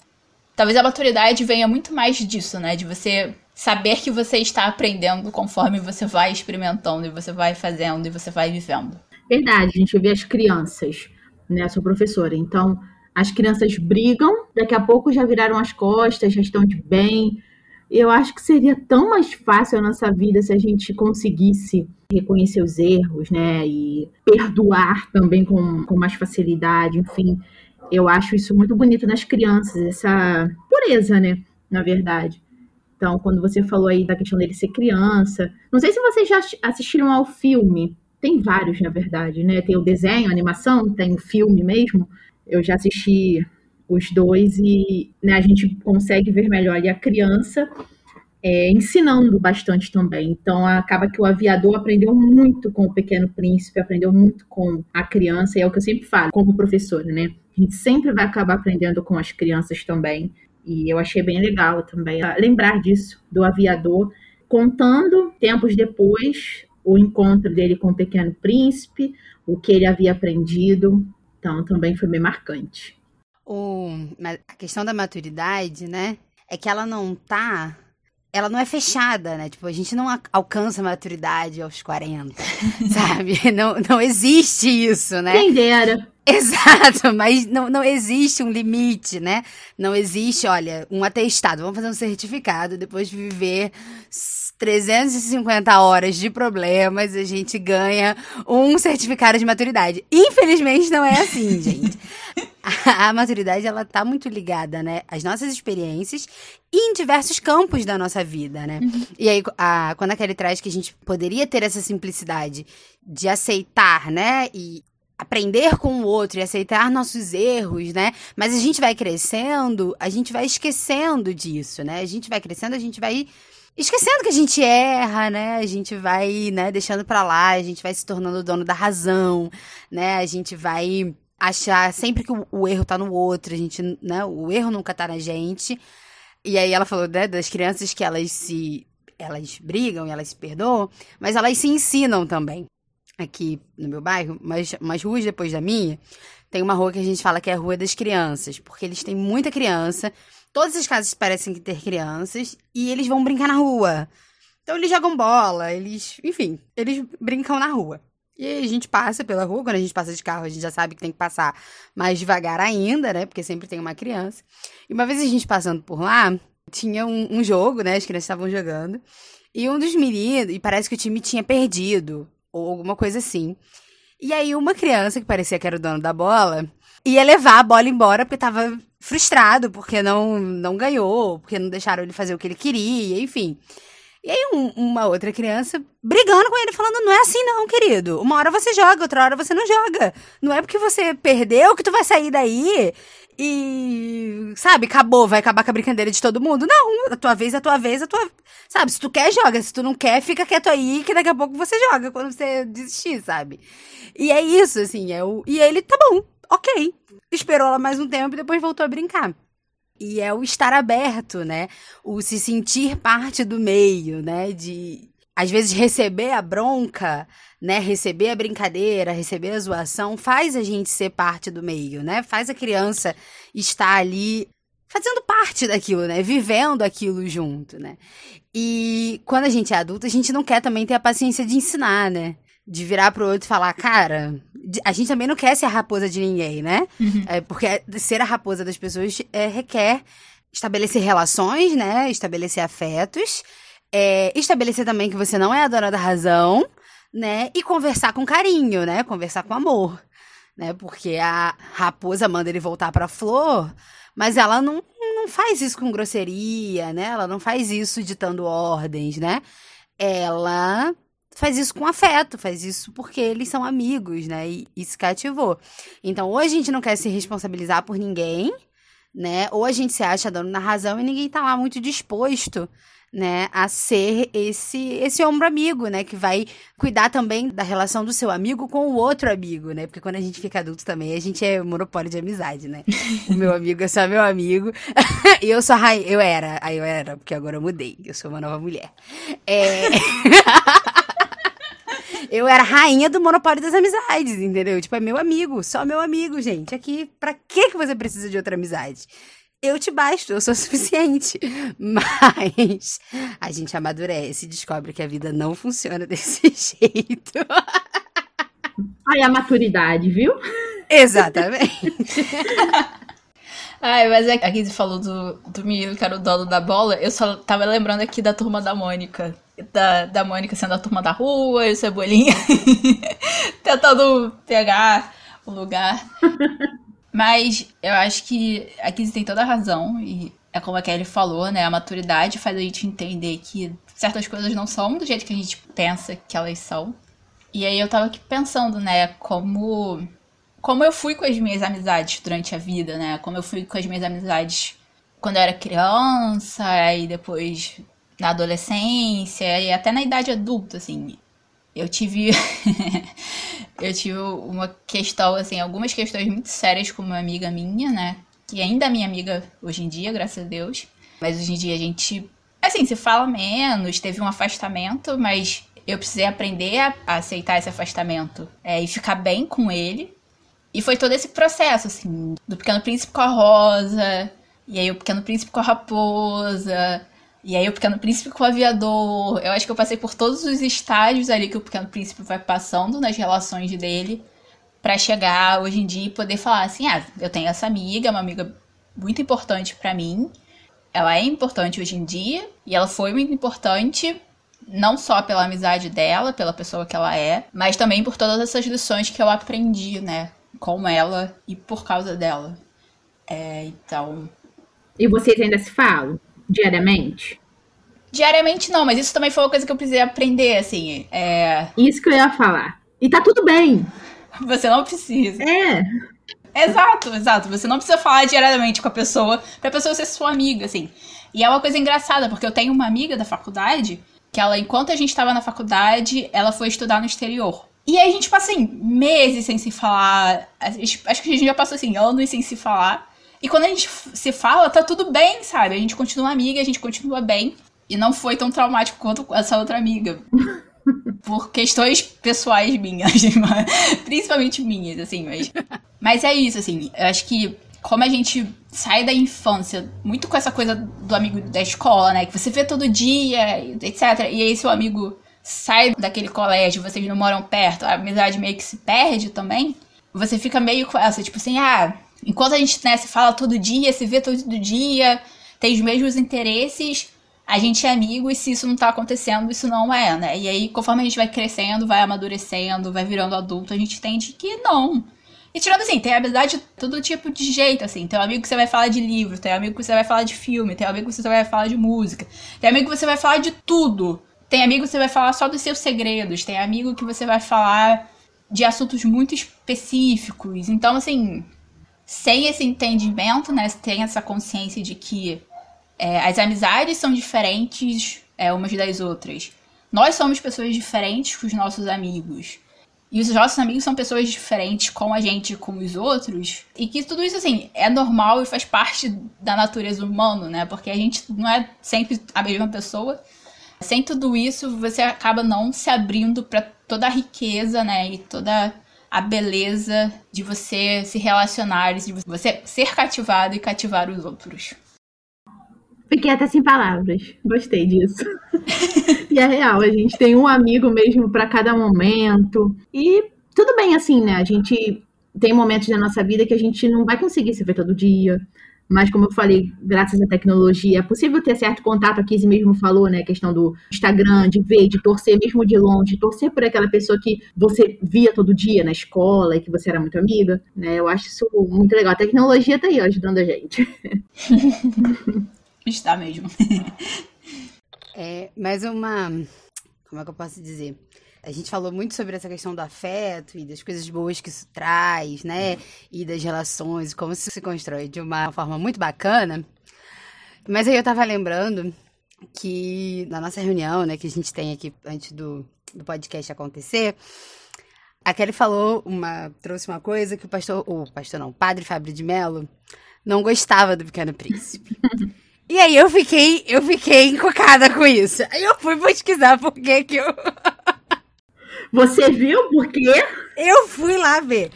Speaker 1: talvez a maturidade venha muito mais disso, né? De você saber que você está aprendendo conforme você vai experimentando, e você vai fazendo, e você vai vivendo.
Speaker 3: Verdade, a gente vê as crianças, né? Sou professora, então as crianças brigam, daqui a pouco já viraram as costas, já estão de bem. Eu acho que seria tão mais fácil a nossa vida se a gente conseguisse reconhecer os erros, né? E perdoar também com, com mais facilidade, enfim. Eu acho isso muito bonito nas crianças, essa pureza, né? Na verdade. Então, quando você falou aí da questão dele ser criança, não sei se vocês já assistiram ao filme tem vários, na verdade, né? Tem o desenho, a animação, tem o filme mesmo. Eu já assisti os dois e né, a gente consegue ver melhor ali a criança é, ensinando bastante também. Então acaba que o aviador aprendeu muito com o Pequeno Príncipe, aprendeu muito com a criança, e é o que eu sempre falo, como professora, né? A gente sempre vai acabar aprendendo com as crianças também. E eu achei bem legal também lembrar disso, do aviador, contando tempos depois o encontro dele com o Pequeno Príncipe, o que ele havia aprendido. Então, também foi bem marcante.
Speaker 2: O, a questão da maturidade, né? É que ela não tá. Ela não é fechada, né? Tipo, a gente não alcança a maturidade aos 40, (laughs) sabe? Não, não existe isso, né?
Speaker 3: Quem dera.
Speaker 2: Exato, mas não, não existe um limite, né? Não existe, olha, um atestado. Vamos fazer um certificado depois de viver 350 horas de problemas, a gente ganha um certificado de maturidade. Infelizmente não é assim, (laughs) gente. A, a maturidade ela tá muito ligada, né, às nossas experiências e em diversos campos da nossa vida, né? Uhum. E aí, a, quando a Kelly traz que a gente poderia ter essa simplicidade de aceitar, né, e aprender com o outro e aceitar nossos erros, né? Mas a gente vai crescendo, a gente vai esquecendo disso, né? A gente vai crescendo, a gente vai esquecendo que a gente erra, né? A gente vai, né, deixando para lá, a gente vai se tornando dono da razão, né? A gente vai achar sempre que o, erro tá no outro, a gente, né, o erro nunca tá na gente. E aí ela falou, né, das crianças que elas se elas brigam e elas se perdoam, mas elas se ensinam também. Aqui no meu bairro, mas umas ruas depois da minha, tem uma rua que a gente fala que é a Rua das Crianças, porque eles têm muita criança, todas as casas parecem ter crianças, e eles vão brincar na rua. Então eles jogam bola, eles, enfim, eles brincam na rua. E a gente passa pela rua, quando a gente passa de carro, a gente já sabe que tem que passar mais devagar ainda, né? Porque sempre tem uma criança. E uma vez a gente passando por lá, tinha um, um jogo, né? As crianças estavam jogando. E um dos meninos, e parece que o time tinha perdido, ou alguma coisa assim. E aí uma criança, que parecia que era o dono da bola, ia levar a bola embora porque tava frustrado, porque não, não ganhou, porque não deixaram ele fazer o que ele queria, enfim. E aí um, uma outra criança brigando com ele, falando, não é assim não, querido. Uma hora você joga, outra hora você não joga. Não é porque você perdeu que tu vai sair daí e, sabe, acabou, vai acabar com a brincadeira de todo mundo. Não, a tua vez, a tua vez, a tua... Sabe, se tu quer, joga. Se tu não quer, fica quieto aí, que daqui a pouco você joga quando você desistir, sabe? E é isso, assim, é o... E ele, tá bom, ok. Esperou ela mais um tempo e depois voltou a brincar. E é o estar aberto, né? O se sentir parte do meio, né? De às vezes receber a bronca, né? Receber a brincadeira, receber a zoação, faz a gente ser parte do meio, né? Faz a criança estar ali fazendo parte daquilo, né? Vivendo aquilo junto, né? E quando a gente é adulto, a gente não quer também ter a paciência de ensinar, né? De virar pro outro e falar, cara, a gente também não quer ser a raposa de ninguém, né? Uhum. É, porque ser a raposa das pessoas é, requer estabelecer relações, né? Estabelecer afetos. É, estabelecer também que você não é a dona da razão, né? E conversar com carinho, né? Conversar com amor, né? Porque a raposa manda ele voltar pra flor, mas ela não, não faz isso com grosseria, né? Ela não faz isso ditando ordens, né? Ela faz isso com afeto, faz isso porque eles são amigos, né? E, e se cativou. Então, ou a gente não quer se responsabilizar por ninguém, né? Ou a gente se acha dono da razão e ninguém tá lá muito disposto, né, a ser esse esse ombro amigo, né, que vai cuidar também da relação do seu amigo com o outro amigo, né? Porque quando a gente fica adulto também, a gente é monopólio de amizade, né? (laughs) o meu amigo é só meu amigo. (laughs) e eu sou rainha, eu era, aí eu era, porque agora eu mudei. Eu sou uma nova mulher. É (laughs) Eu era rainha do monopólio das amizades, entendeu? Tipo, é meu amigo, só meu amigo, gente. Aqui, pra que que você precisa de outra amizade? Eu te basto, eu sou (laughs) suficiente. Mas a gente amadurece e descobre que a vida não funciona (laughs) desse jeito.
Speaker 3: Aí a maturidade, viu?
Speaker 2: Exatamente. (laughs)
Speaker 1: Ai, mas é aqui você falou do, do menino que era o dono da bola. Eu só tava lembrando aqui da turma da Mônica da, da Mônica sendo a turma da rua e o Cebolinha tentando pegar o lugar. Mas eu acho que aqui tem toda a razão e é como a Kelly falou, né? A maturidade faz a gente entender que certas coisas não são do jeito que a gente pensa que elas são. E aí eu tava aqui pensando, né, como como eu fui com as minhas amizades durante a vida, né? Como eu fui com as minhas amizades quando eu era criança, e depois na adolescência e até na idade adulta, assim. Eu tive. (laughs) eu tive uma questão, assim, algumas questões muito sérias com uma amiga minha, né? Que ainda é minha amiga hoje em dia, graças a Deus. Mas hoje em dia a gente, assim, se fala menos, teve um afastamento, mas eu precisei aprender a aceitar esse afastamento é, e ficar bem com ele. E foi todo esse processo, assim, do Pequeno Príncipe com a Rosa, e aí o Pequeno Príncipe com a Raposa, e aí o Pequeno Príncipe com o aviador. Eu acho que eu passei por todos os estágios ali que o Pequeno Príncipe vai passando nas relações dele para chegar hoje em dia e poder falar assim: "Ah, eu tenho essa amiga, uma amiga muito importante para mim. Ela é importante hoje em dia e ela foi muito importante não só pela amizade dela, pela pessoa que ela é, mas também por todas essas lições que eu aprendi, né, com ela e por causa dela. É, então.
Speaker 3: E vocês ainda se falam? Diariamente?
Speaker 1: Diariamente não, mas isso também foi uma coisa que eu precisei aprender, assim. É...
Speaker 3: Isso que eu ia falar. E tá tudo bem.
Speaker 1: Você não precisa.
Speaker 3: É.
Speaker 1: Exato, exato. Você não precisa falar diariamente com a pessoa pra pessoa ser sua amiga, assim. E é uma coisa engraçada, porque eu tenho uma amiga da faculdade que ela, enquanto a gente tava na faculdade, ela foi estudar no exterior. E aí a gente passa, assim, meses sem se falar. Acho que a gente já passou, assim, anos sem se falar. E quando a gente se fala, tá tudo bem, sabe? A gente continua amiga, a gente continua bem. E não foi tão traumático quanto essa outra amiga. (laughs) Por questões pessoais minhas, (laughs) principalmente minhas, assim, mas. Mas é isso, assim. Eu acho que como a gente sai da infância muito com essa coisa do amigo da escola, né? Que você vê todo dia, etc. E aí seu amigo sai daquele colégio, vocês não moram perto, a amizade meio que se perde também. Você fica meio com essa, tipo assim, ah, enquanto a gente né, se fala todo dia, se vê todo dia, tem os mesmos interesses, a gente é amigo e se isso não tá acontecendo, isso não é, né? E aí, conforme a gente vai crescendo, vai amadurecendo, vai virando adulto, a gente entende que não. E tirando assim, tem amizade de todo tipo de jeito, assim. Tem um amigo que você vai falar de livro, tem um amigo que você vai falar de filme, tem um amigo que você vai falar de música, tem um amigo que você vai falar de tudo. Tem amigo que você vai falar só dos seus segredos, tem amigo que você vai falar de assuntos muito específicos. Então, assim, sem esse entendimento, né, tem essa consciência de que é, as amizades são diferentes é, umas das outras. Nós somos pessoas diferentes com os nossos amigos. E os nossos amigos são pessoas diferentes com a gente com os outros. E que tudo isso, assim, é normal e faz parte da natureza humana, né? Porque a gente não é sempre a mesma pessoa. Sem tudo isso, você acaba não se abrindo para toda a riqueza, né? E toda a beleza de você se relacionar, de você ser cativado e cativar os outros.
Speaker 3: Fiquei até sem palavras. Gostei disso. (laughs) e é real, a gente tem um amigo mesmo para cada momento. E tudo bem assim, né? A gente tem momentos da nossa vida que a gente não vai conseguir se ver todo dia. Mas, como eu falei, graças à tecnologia, é possível ter certo contato. A Kizzy mesmo falou, né? A questão do Instagram, de ver, de torcer mesmo de longe, torcer por aquela pessoa que você via todo dia na escola e que você era muito amiga, né? Eu acho isso muito legal. A tecnologia tá aí, ó, ajudando a gente. (laughs)
Speaker 1: Está mesmo.
Speaker 2: é, mais uma. Como é que eu posso dizer? A gente falou muito sobre essa questão do afeto e das coisas boas que isso traz, né? E das relações, como isso se constrói de uma forma muito bacana. Mas aí eu tava lembrando que na nossa reunião, né, que a gente tem aqui antes do, do podcast acontecer, a Kelly falou uma. trouxe uma coisa que o pastor. O pastor não, o padre Fábio de Mello não gostava do Pequeno Príncipe. (laughs) E aí eu fiquei, eu fiquei encocada com isso. Aí eu fui pesquisar por que que eu...
Speaker 3: Você viu por quê?
Speaker 2: Eu fui lá ver.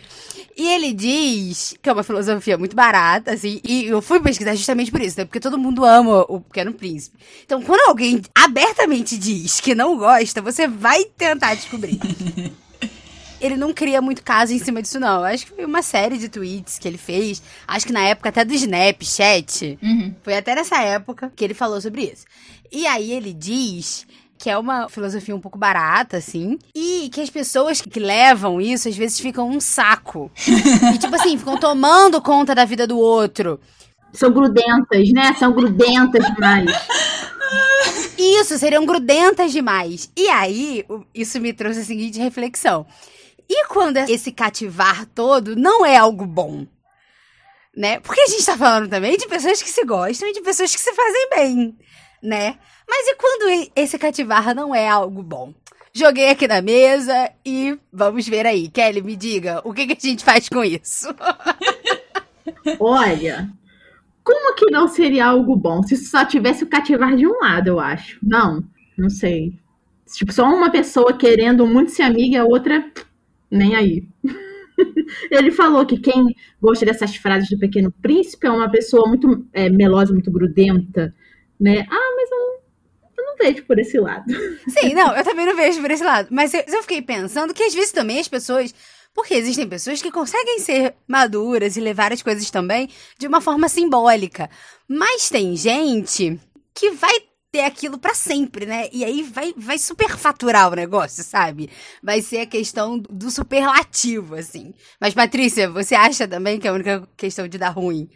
Speaker 2: E ele diz que é uma filosofia muito barata, assim, e eu fui pesquisar justamente por isso, né? Porque todo mundo ama o Pequeno Príncipe. Então, quando alguém abertamente diz que não gosta, você vai tentar descobrir. (laughs) ele não cria muito caso em cima disso, não. Acho que foi uma série de tweets que ele fez. Acho que na época até do Snapchat. Uhum. Foi até nessa época que ele falou sobre isso. E aí ele diz que é uma filosofia um pouco barata, assim, e que as pessoas que levam isso às vezes ficam um saco. e tipo assim, ficam tomando conta da vida do outro.
Speaker 3: São grudentas, né? São grudentas demais.
Speaker 2: Isso, seriam grudentas demais. E aí, isso me trouxe a seguinte reflexão. E quando esse cativar todo não é algo bom? Né? Porque a gente tá falando também de pessoas que se gostam e de pessoas que se fazem bem, né? Mas e quando esse cativar não é algo bom? Joguei aqui na mesa e vamos ver aí. Kelly, me diga, o que, que a gente faz com isso? (laughs)
Speaker 3: Olha, como que não seria algo bom se só tivesse o cativar de um lado, eu acho? Não, não sei. Tipo, só uma pessoa querendo muito ser amiga e a outra nem aí. (laughs) Ele falou que quem gosta dessas frases do Pequeno Príncipe é uma pessoa muito é, melosa, muito grudenta, né? Ah, mas eu, eu, não vejo por esse lado.
Speaker 2: Sim, não, eu também não vejo por esse lado. Mas eu, eu fiquei pensando que às vezes também as pessoas. Porque existem pessoas que conseguem ser maduras e levar as coisas também de uma forma simbólica. Mas tem gente que vai ter aquilo para sempre, né? E aí vai, vai superfaturar o negócio, sabe? Vai ser a questão do superlativo, assim. Mas, Patrícia, você acha também que é a única questão de dar ruim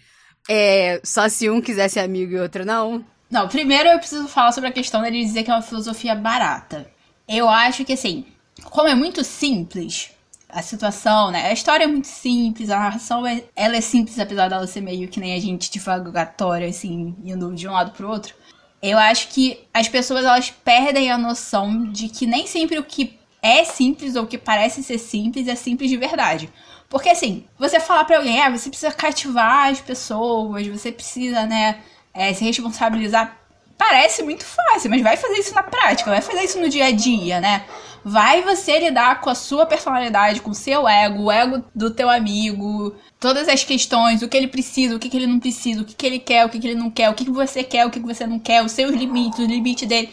Speaker 2: é só se um quiser ser amigo e outro não?
Speaker 1: Não, primeiro eu preciso falar sobre a questão dele dizer que é uma filosofia barata. Eu acho que, assim, como é muito simples a situação, né? A história é muito simples, a narração é, ela é simples, apesar dela ser meio que nem a gente divagatória, assim, indo de um lado pro outro. Eu acho que as pessoas elas perdem a noção de que nem sempre o que é simples ou o que parece ser simples é simples de verdade. Porque assim, você falar para alguém, ah, você precisa cativar as pessoas, você precisa, né, é, se responsabilizar parece muito fácil, mas vai fazer isso na prática, vai fazer isso no dia a dia, né? Vai você lidar com a sua personalidade, com o seu ego, o ego do teu amigo, todas as questões, o que ele precisa, o que, ele não precisa, o que, ele quer, o que, ele não quer, o que, você quer, o que, que você não quer, os seus limites, o limite dele.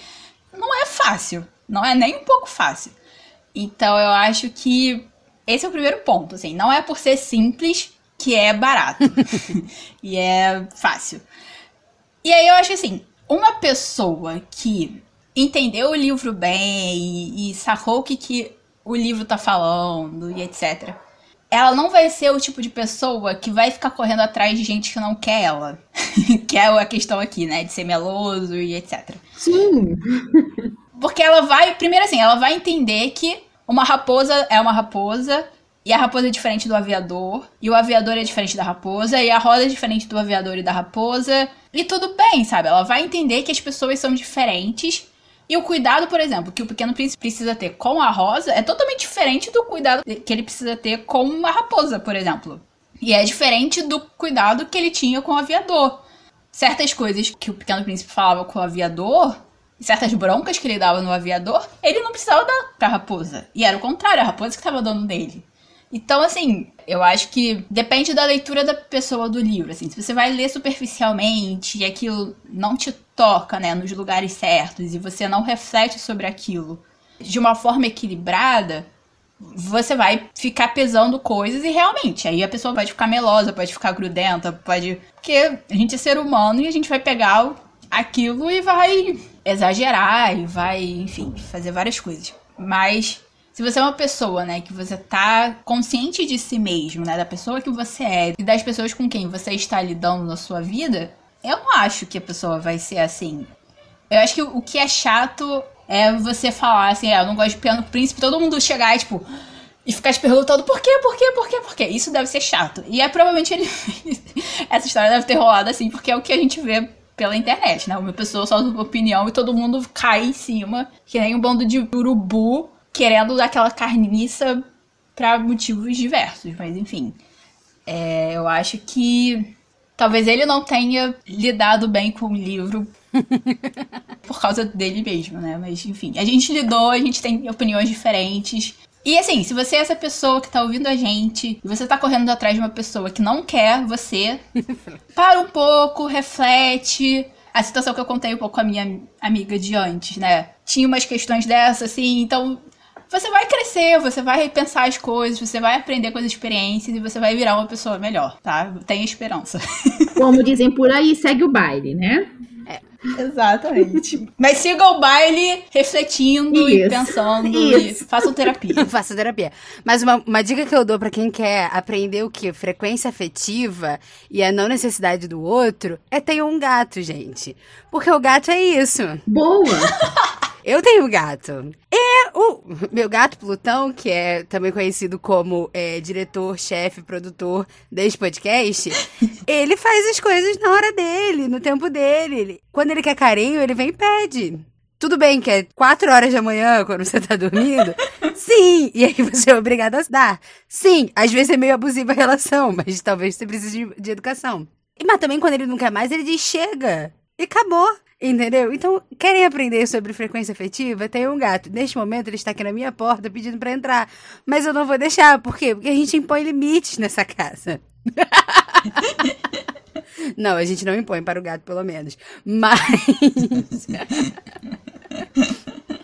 Speaker 1: Não é fácil. Não é nem um pouco fácil. Então eu acho que esse é o primeiro ponto, assim, não é por ser simples que é barato (laughs) e é fácil. E aí eu acho assim, uma pessoa que entendeu o livro bem e, e sacou o que, que o livro tá falando e etc. Ela não vai ser o tipo de pessoa que vai ficar correndo atrás de gente que não quer ela. (laughs) que é a questão aqui, né? De ser meloso e etc.
Speaker 3: Sim.
Speaker 1: Porque ela vai, primeiro assim, ela vai entender que uma raposa é uma raposa, e a raposa é diferente do aviador, e o aviador é diferente da raposa, e a roda é diferente do aviador e da raposa, e tudo bem, sabe? Ela vai entender que as pessoas são diferentes. E o cuidado, por exemplo, que o pequeno príncipe precisa ter com a rosa é totalmente diferente do cuidado que ele precisa ter com uma raposa, por exemplo. E é diferente do cuidado que ele tinha com o aviador. Certas coisas que o pequeno príncipe falava com o aviador certas broncas que ele dava no aviador, ele não precisava dar pra raposa. E era o contrário, a raposa que estava dando nele. Então, assim, eu acho que depende da leitura da pessoa do livro. Assim, se você vai ler superficialmente e aquilo não te toca, né, nos lugares certos e você não reflete sobre aquilo de uma forma equilibrada, você vai ficar pesando coisas e realmente, aí a pessoa pode ficar melosa, pode ficar grudenta, pode. Porque a gente é ser humano e a gente vai pegar aquilo e vai exagerar e vai, enfim, fazer várias coisas. Mas se você é uma pessoa, né, que você tá consciente de si mesmo, né, da pessoa que você é e das pessoas com quem você está lidando na sua vida, eu não acho que a pessoa vai ser assim. Eu acho que o que é chato é você falar assim, ah, eu não gosto de piano príncipe, todo mundo chegar e tipo e ficar te perguntando por quê, por quê, por quê, por quê. Isso deve ser chato. E é provavelmente ele (laughs) essa história deve ter rolado assim, porque é o que a gente vê pela internet, né? Uma pessoa solta uma opinião e todo mundo cai em cima, que nem um bando de urubu querendo dar aquela carniça para motivos diversos. Mas enfim, é, eu acho que talvez ele não tenha lidado bem com o livro (laughs) por causa dele mesmo, né? Mas enfim, a gente lidou, a gente tem opiniões diferentes. E assim, se você é essa pessoa que tá ouvindo a gente e você tá correndo atrás de uma pessoa que não quer você, (laughs) para um pouco, reflete. A situação que eu contei um pouco com a minha amiga de antes, né? Tinha umas questões dessas, assim, então você vai crescer, você vai repensar as coisas, você vai aprender com as experiências e você vai virar uma pessoa melhor, tá? Tenha esperança. (laughs)
Speaker 3: Como dizem por aí, segue o baile, né?
Speaker 1: Exatamente. Mas siga o baile refletindo isso, e pensando isso. e façam terapia. (laughs)
Speaker 2: Faça terapia. Mas uma, uma dica que eu dou para quem quer aprender o que? Frequência afetiva e a não necessidade do outro é ter um gato, gente. Porque o gato é isso.
Speaker 3: Boa! (laughs)
Speaker 2: Eu tenho gato. E o meu gato Plutão, que é também conhecido como é, diretor, chefe, produtor desse podcast, (laughs) ele faz as coisas na hora dele, no tempo dele. Quando ele quer carinho, ele vem e pede. Tudo bem que é 4 horas da manhã quando você tá dormindo? (laughs) Sim! E aí você é obrigado a dar. Sim, às vezes é meio abusiva a relação, mas talvez você precise de, de educação. Mas também quando ele não quer mais, ele diz chega. E acabou. Entendeu? Então, querem aprender sobre frequência afetiva? Tem um gato. Neste momento, ele está aqui na minha porta pedindo para entrar. Mas eu não vou deixar. Por quê? Porque a gente impõe limites nessa casa. (laughs) não, a gente não impõe para o gato, pelo menos. Mas. (laughs)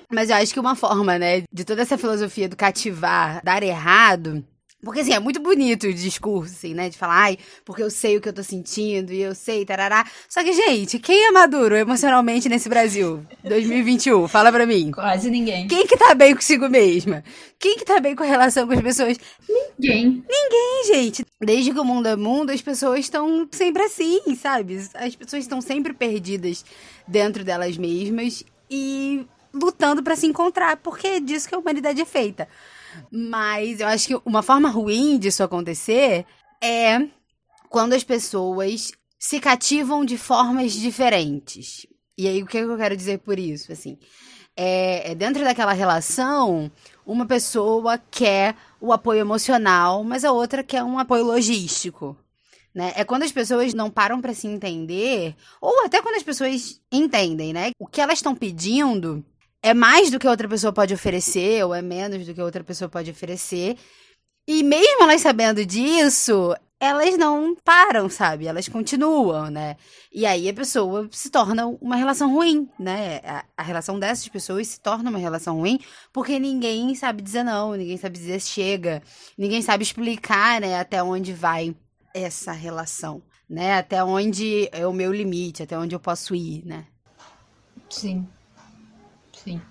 Speaker 2: Mas eu acho que uma forma, né, de toda essa filosofia do cativar dar errado porque, assim, é muito bonito o discurso, assim, né? De falar, ai, porque eu sei o que eu tô sentindo e eu sei, tarará. Só que, gente, quem é maduro emocionalmente nesse Brasil? 2021, fala pra mim.
Speaker 1: Quase ninguém.
Speaker 2: Quem que tá bem consigo mesma? Quem que tá bem com a relação com as pessoas?
Speaker 3: Ninguém.
Speaker 2: Ninguém, gente. Desde que o mundo é mundo, as pessoas estão sempre assim, sabe? As pessoas estão sempre perdidas dentro delas mesmas e lutando para se encontrar, porque é disso que a humanidade é feita. Mas eu acho que uma forma ruim disso acontecer é quando as pessoas se cativam de formas diferentes. E aí, o que eu quero dizer por isso? Assim, é, é dentro daquela relação, uma pessoa quer o apoio emocional, mas a outra quer um apoio logístico. né? É quando as pessoas não param para se entender, ou até quando as pessoas entendem, né? O que elas estão pedindo é mais do que outra pessoa pode oferecer, ou é menos do que outra pessoa pode oferecer. E mesmo elas sabendo disso, elas não param, sabe? Elas continuam, né? E aí a pessoa se torna uma relação ruim, né? A, a, relação dessas pessoas se torna uma relação ruim porque ninguém sabe dizer não, ninguém sabe dizer chega, ninguém sabe explicar, né, até onde vai essa relação, né? Até onde é o meu limite, até onde eu posso ir, né?
Speaker 1: Sim. Sim.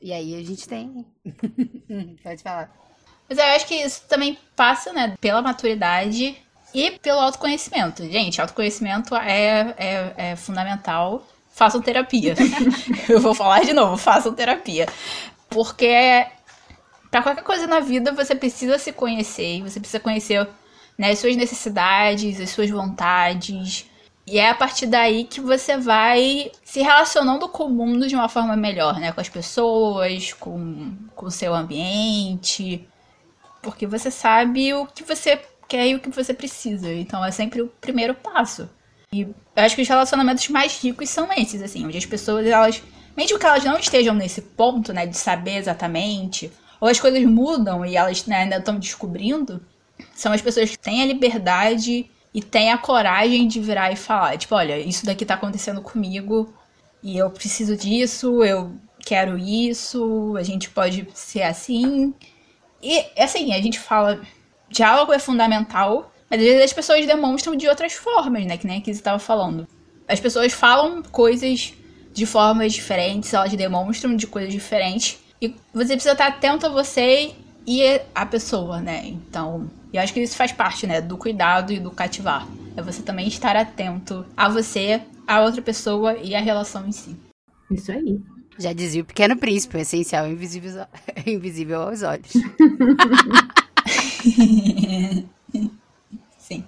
Speaker 2: E aí a gente tem. (laughs) Pode falar.
Speaker 1: Mas eu acho que isso também passa, né, pela maturidade e pelo autoconhecimento. Gente, autoconhecimento é, é, é fundamental. Façam terapia. (laughs) eu vou falar de novo, façam terapia. Porque para qualquer coisa na vida você precisa se conhecer. Você precisa conhecer né, as suas necessidades, as suas vontades. E é a partir daí que você vai se relacionando com o mundo de uma forma melhor, né? Com as pessoas, com, com o seu ambiente porque você sabe o que você quer e o que você precisa. Então é sempre o primeiro passo. E eu acho que os relacionamentos mais ricos são esses, assim, onde as pessoas, elas, mesmo que elas não estejam nesse ponto, né, de saber exatamente, ou as coisas mudam e elas né, ainda estão descobrindo, são as pessoas que têm a liberdade e têm a coragem de virar e falar, tipo, olha, isso daqui tá acontecendo comigo e eu preciso disso, eu quero isso, a gente pode ser assim. E, assim, a gente fala, diálogo é fundamental, mas às vezes as pessoas demonstram de outras formas, né? Que nem aqui você estava falando. As pessoas falam coisas de formas diferentes, elas demonstram de coisas diferentes. E você precisa estar atento a você e a pessoa, né? Então, eu acho que isso faz parte, né? Do cuidado e do cativar. É você também estar atento a você, a outra pessoa e a relação em si.
Speaker 3: Isso aí.
Speaker 2: Já dizia o Pequeno Príncipe, o essencial é invisível, (laughs) invisível aos olhos. (laughs)
Speaker 1: Sim.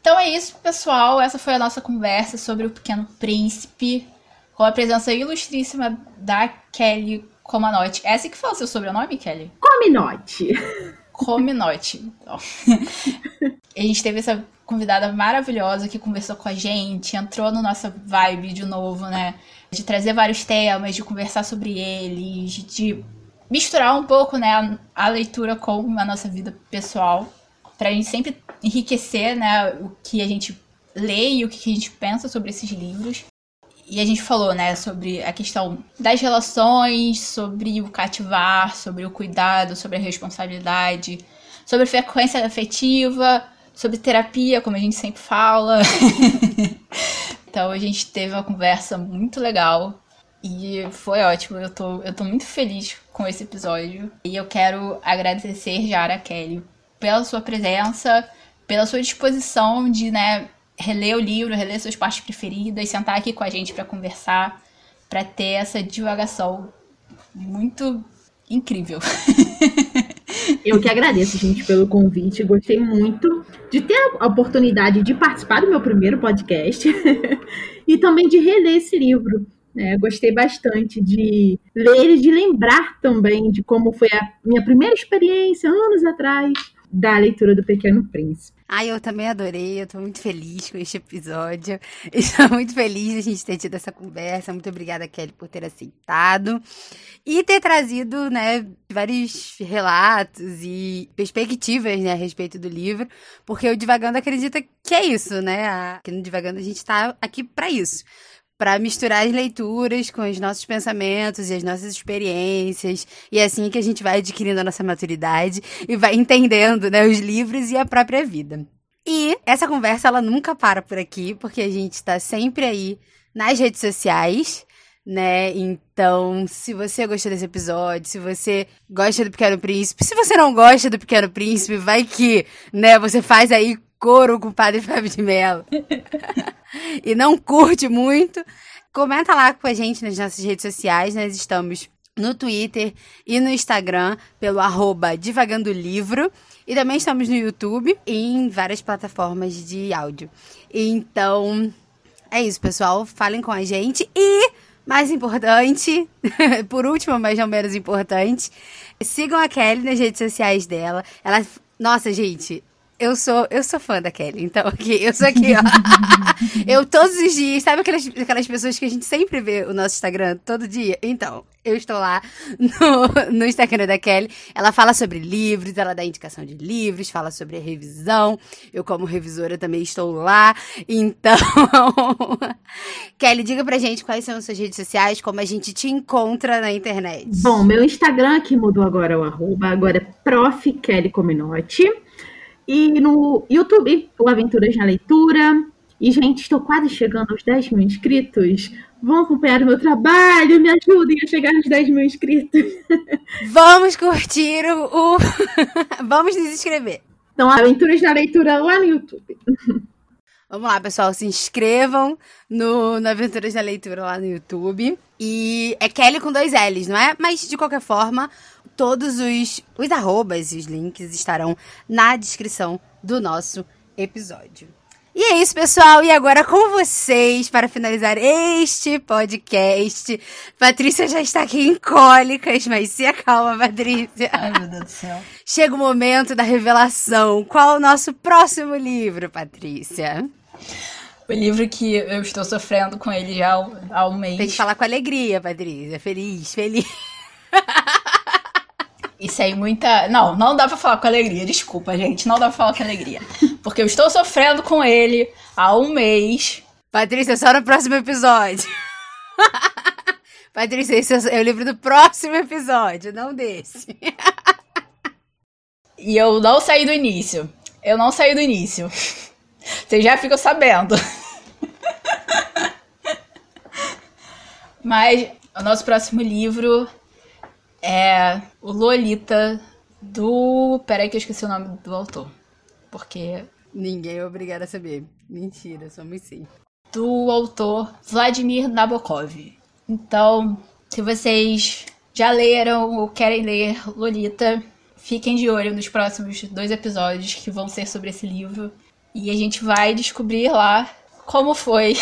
Speaker 1: Então é isso, pessoal. Essa foi a nossa conversa sobre o Pequeno Príncipe, com a presença ilustríssima da Kelly Comanote. Essa que fala o seu sobrenome, Kelly?
Speaker 3: Cominote. (laughs)
Speaker 1: Cominote. Então. (laughs) a gente teve essa convidada maravilhosa que conversou com a gente, entrou no nossa vibe de novo, né? de trazer vários temas, de conversar sobre eles, de misturar um pouco, né, a leitura com a nossa vida pessoal, pra gente sempre enriquecer, né, o que a gente lê e o que a gente pensa sobre esses livros. E a gente falou, né, sobre a questão das relações, sobre o cativar, sobre o cuidado, sobre a responsabilidade, sobre frequência afetiva, sobre terapia, como a gente sempre fala. (laughs) Então a gente teve uma conversa muito legal e foi ótimo. Eu tô, eu tô muito feliz com esse episódio. E eu quero agradecer Jara Kelly pela sua presença, pela sua disposição de, né, reler o livro, reler suas partes preferidas, sentar aqui com a gente para conversar, para ter essa divagação muito incrível. (laughs)
Speaker 3: Eu que agradeço, gente, pelo convite. Gostei muito de ter a oportunidade de participar do meu primeiro podcast (laughs) e também de reler esse livro. É, gostei bastante de ler e de lembrar também de como foi a minha primeira experiência anos atrás da leitura do Pequeno Príncipe.
Speaker 2: Ai, eu também adorei, eu tô muito feliz com este episódio. (laughs) Estou muito feliz de a gente ter tido essa conversa. Muito obrigada, Kelly, por ter aceitado e ter trazido, né, vários relatos e perspectivas, né, a respeito do livro, porque o Divagando acredita que é isso, né? Aqui no Divagando a gente tá aqui para isso para misturar as leituras com os nossos pensamentos e as nossas experiências. E é assim que a gente vai adquirindo a nossa maturidade e vai entendendo né, os livros e a própria vida. E essa conversa ela nunca para por aqui, porque a gente está sempre aí nas redes sociais, né? Então, se você gostou desse episódio, se você gosta do Pequeno Príncipe, se você não gosta do Pequeno Príncipe, vai que, né, você faz aí coro com o Padre Fábio de Mello. (laughs) e não curte muito, comenta lá com a gente nas nossas redes sociais. Nós estamos no Twitter e no Instagram pelo arroba Divagando Livro. E também estamos no YouTube e em várias plataformas de áudio. Então, é isso, pessoal. Falem com a gente. E, mais importante, (laughs) por último, mas não menos importante, sigam a Kelly nas redes sociais dela. Ela, nossa, gente, eu sou, eu sou fã da Kelly, então (laughs) aqui, eu sou aqui, ó. (laughs) eu todos os dias, sabe aquelas, aquelas pessoas que a gente sempre vê o nosso Instagram todo dia? Então, eu estou lá no, no Instagram da Kelly. Ela fala sobre livros, ela dá indicação de livros, fala sobre a revisão. Eu, como revisora, também estou lá. Então, (laughs) Kelly, diga pra gente quais são as suas redes sociais, como a gente te encontra na internet.
Speaker 3: Bom, meu Instagram que mudou agora o arroba, agora é prof. Kelly Cominotti. E no YouTube, o Aventuras na Leitura. E, gente, estou quase chegando aos 10 mil inscritos. Vão acompanhar o meu trabalho, me ajudem a chegar nos 10 mil inscritos. (laughs)
Speaker 2: Vamos curtir o. (laughs) Vamos nos inscrever.
Speaker 3: Então, Aventuras na Leitura lá no YouTube. (laughs)
Speaker 2: Vamos lá, pessoal, se inscrevam no, no Aventuras da Leitura lá no YouTube. E é Kelly com dois L's, não é? Mas, de qualquer forma, todos os, os arrobas e os links estarão na descrição do nosso episódio. E é isso, pessoal. E agora com vocês, para finalizar este podcast. Patrícia já está aqui em cólicas, mas se acalma, Patrícia.
Speaker 1: Ai, meu Deus do céu.
Speaker 2: Chega o momento da revelação. Qual o nosso próximo livro, Patrícia?
Speaker 1: O livro que eu estou sofrendo com ele já há um mês.
Speaker 2: Tem que falar com alegria, Patrícia. Feliz, feliz.
Speaker 1: E sem muita. Não, não dá pra falar com alegria. Desculpa, gente. Não dá pra falar com alegria. Porque eu estou sofrendo com ele há um mês.
Speaker 2: Patrícia, só no próximo episódio. (laughs) Patrícia, esse é o livro do próximo episódio, não desse. (laughs)
Speaker 1: e eu não saí do início. Eu não saí do início. Vocês já ficam sabendo. (laughs) Mas o nosso próximo livro é o Lolita do. Peraí, que eu esqueci o nome do autor. Porque.
Speaker 2: Ninguém é obrigado a saber. Mentira, somos sim.
Speaker 1: Do autor Vladimir Nabokov. Então, se vocês já leram ou querem ler Lolita, fiquem de olho nos próximos dois episódios que vão ser sobre esse livro. E a gente vai descobrir lá como foi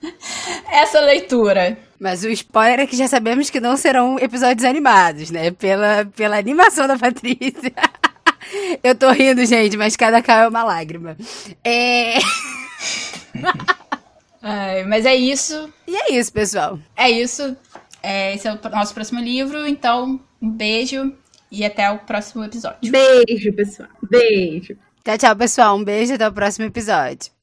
Speaker 1: (laughs) essa leitura.
Speaker 2: Mas o spoiler é que já sabemos que não serão episódios animados, né? Pela, pela animação da Patrícia. (laughs) Eu tô rindo, gente, mas cada caiu é uma lágrima. É. (laughs)
Speaker 1: Ai, mas é isso.
Speaker 2: E é isso, pessoal.
Speaker 1: É isso. É, esse é o nosso próximo livro. Então, um beijo e até o próximo episódio.
Speaker 3: Beijo, pessoal. Beijo.
Speaker 2: Tchau, tchau, pessoal. Um beijo e até o próximo episódio.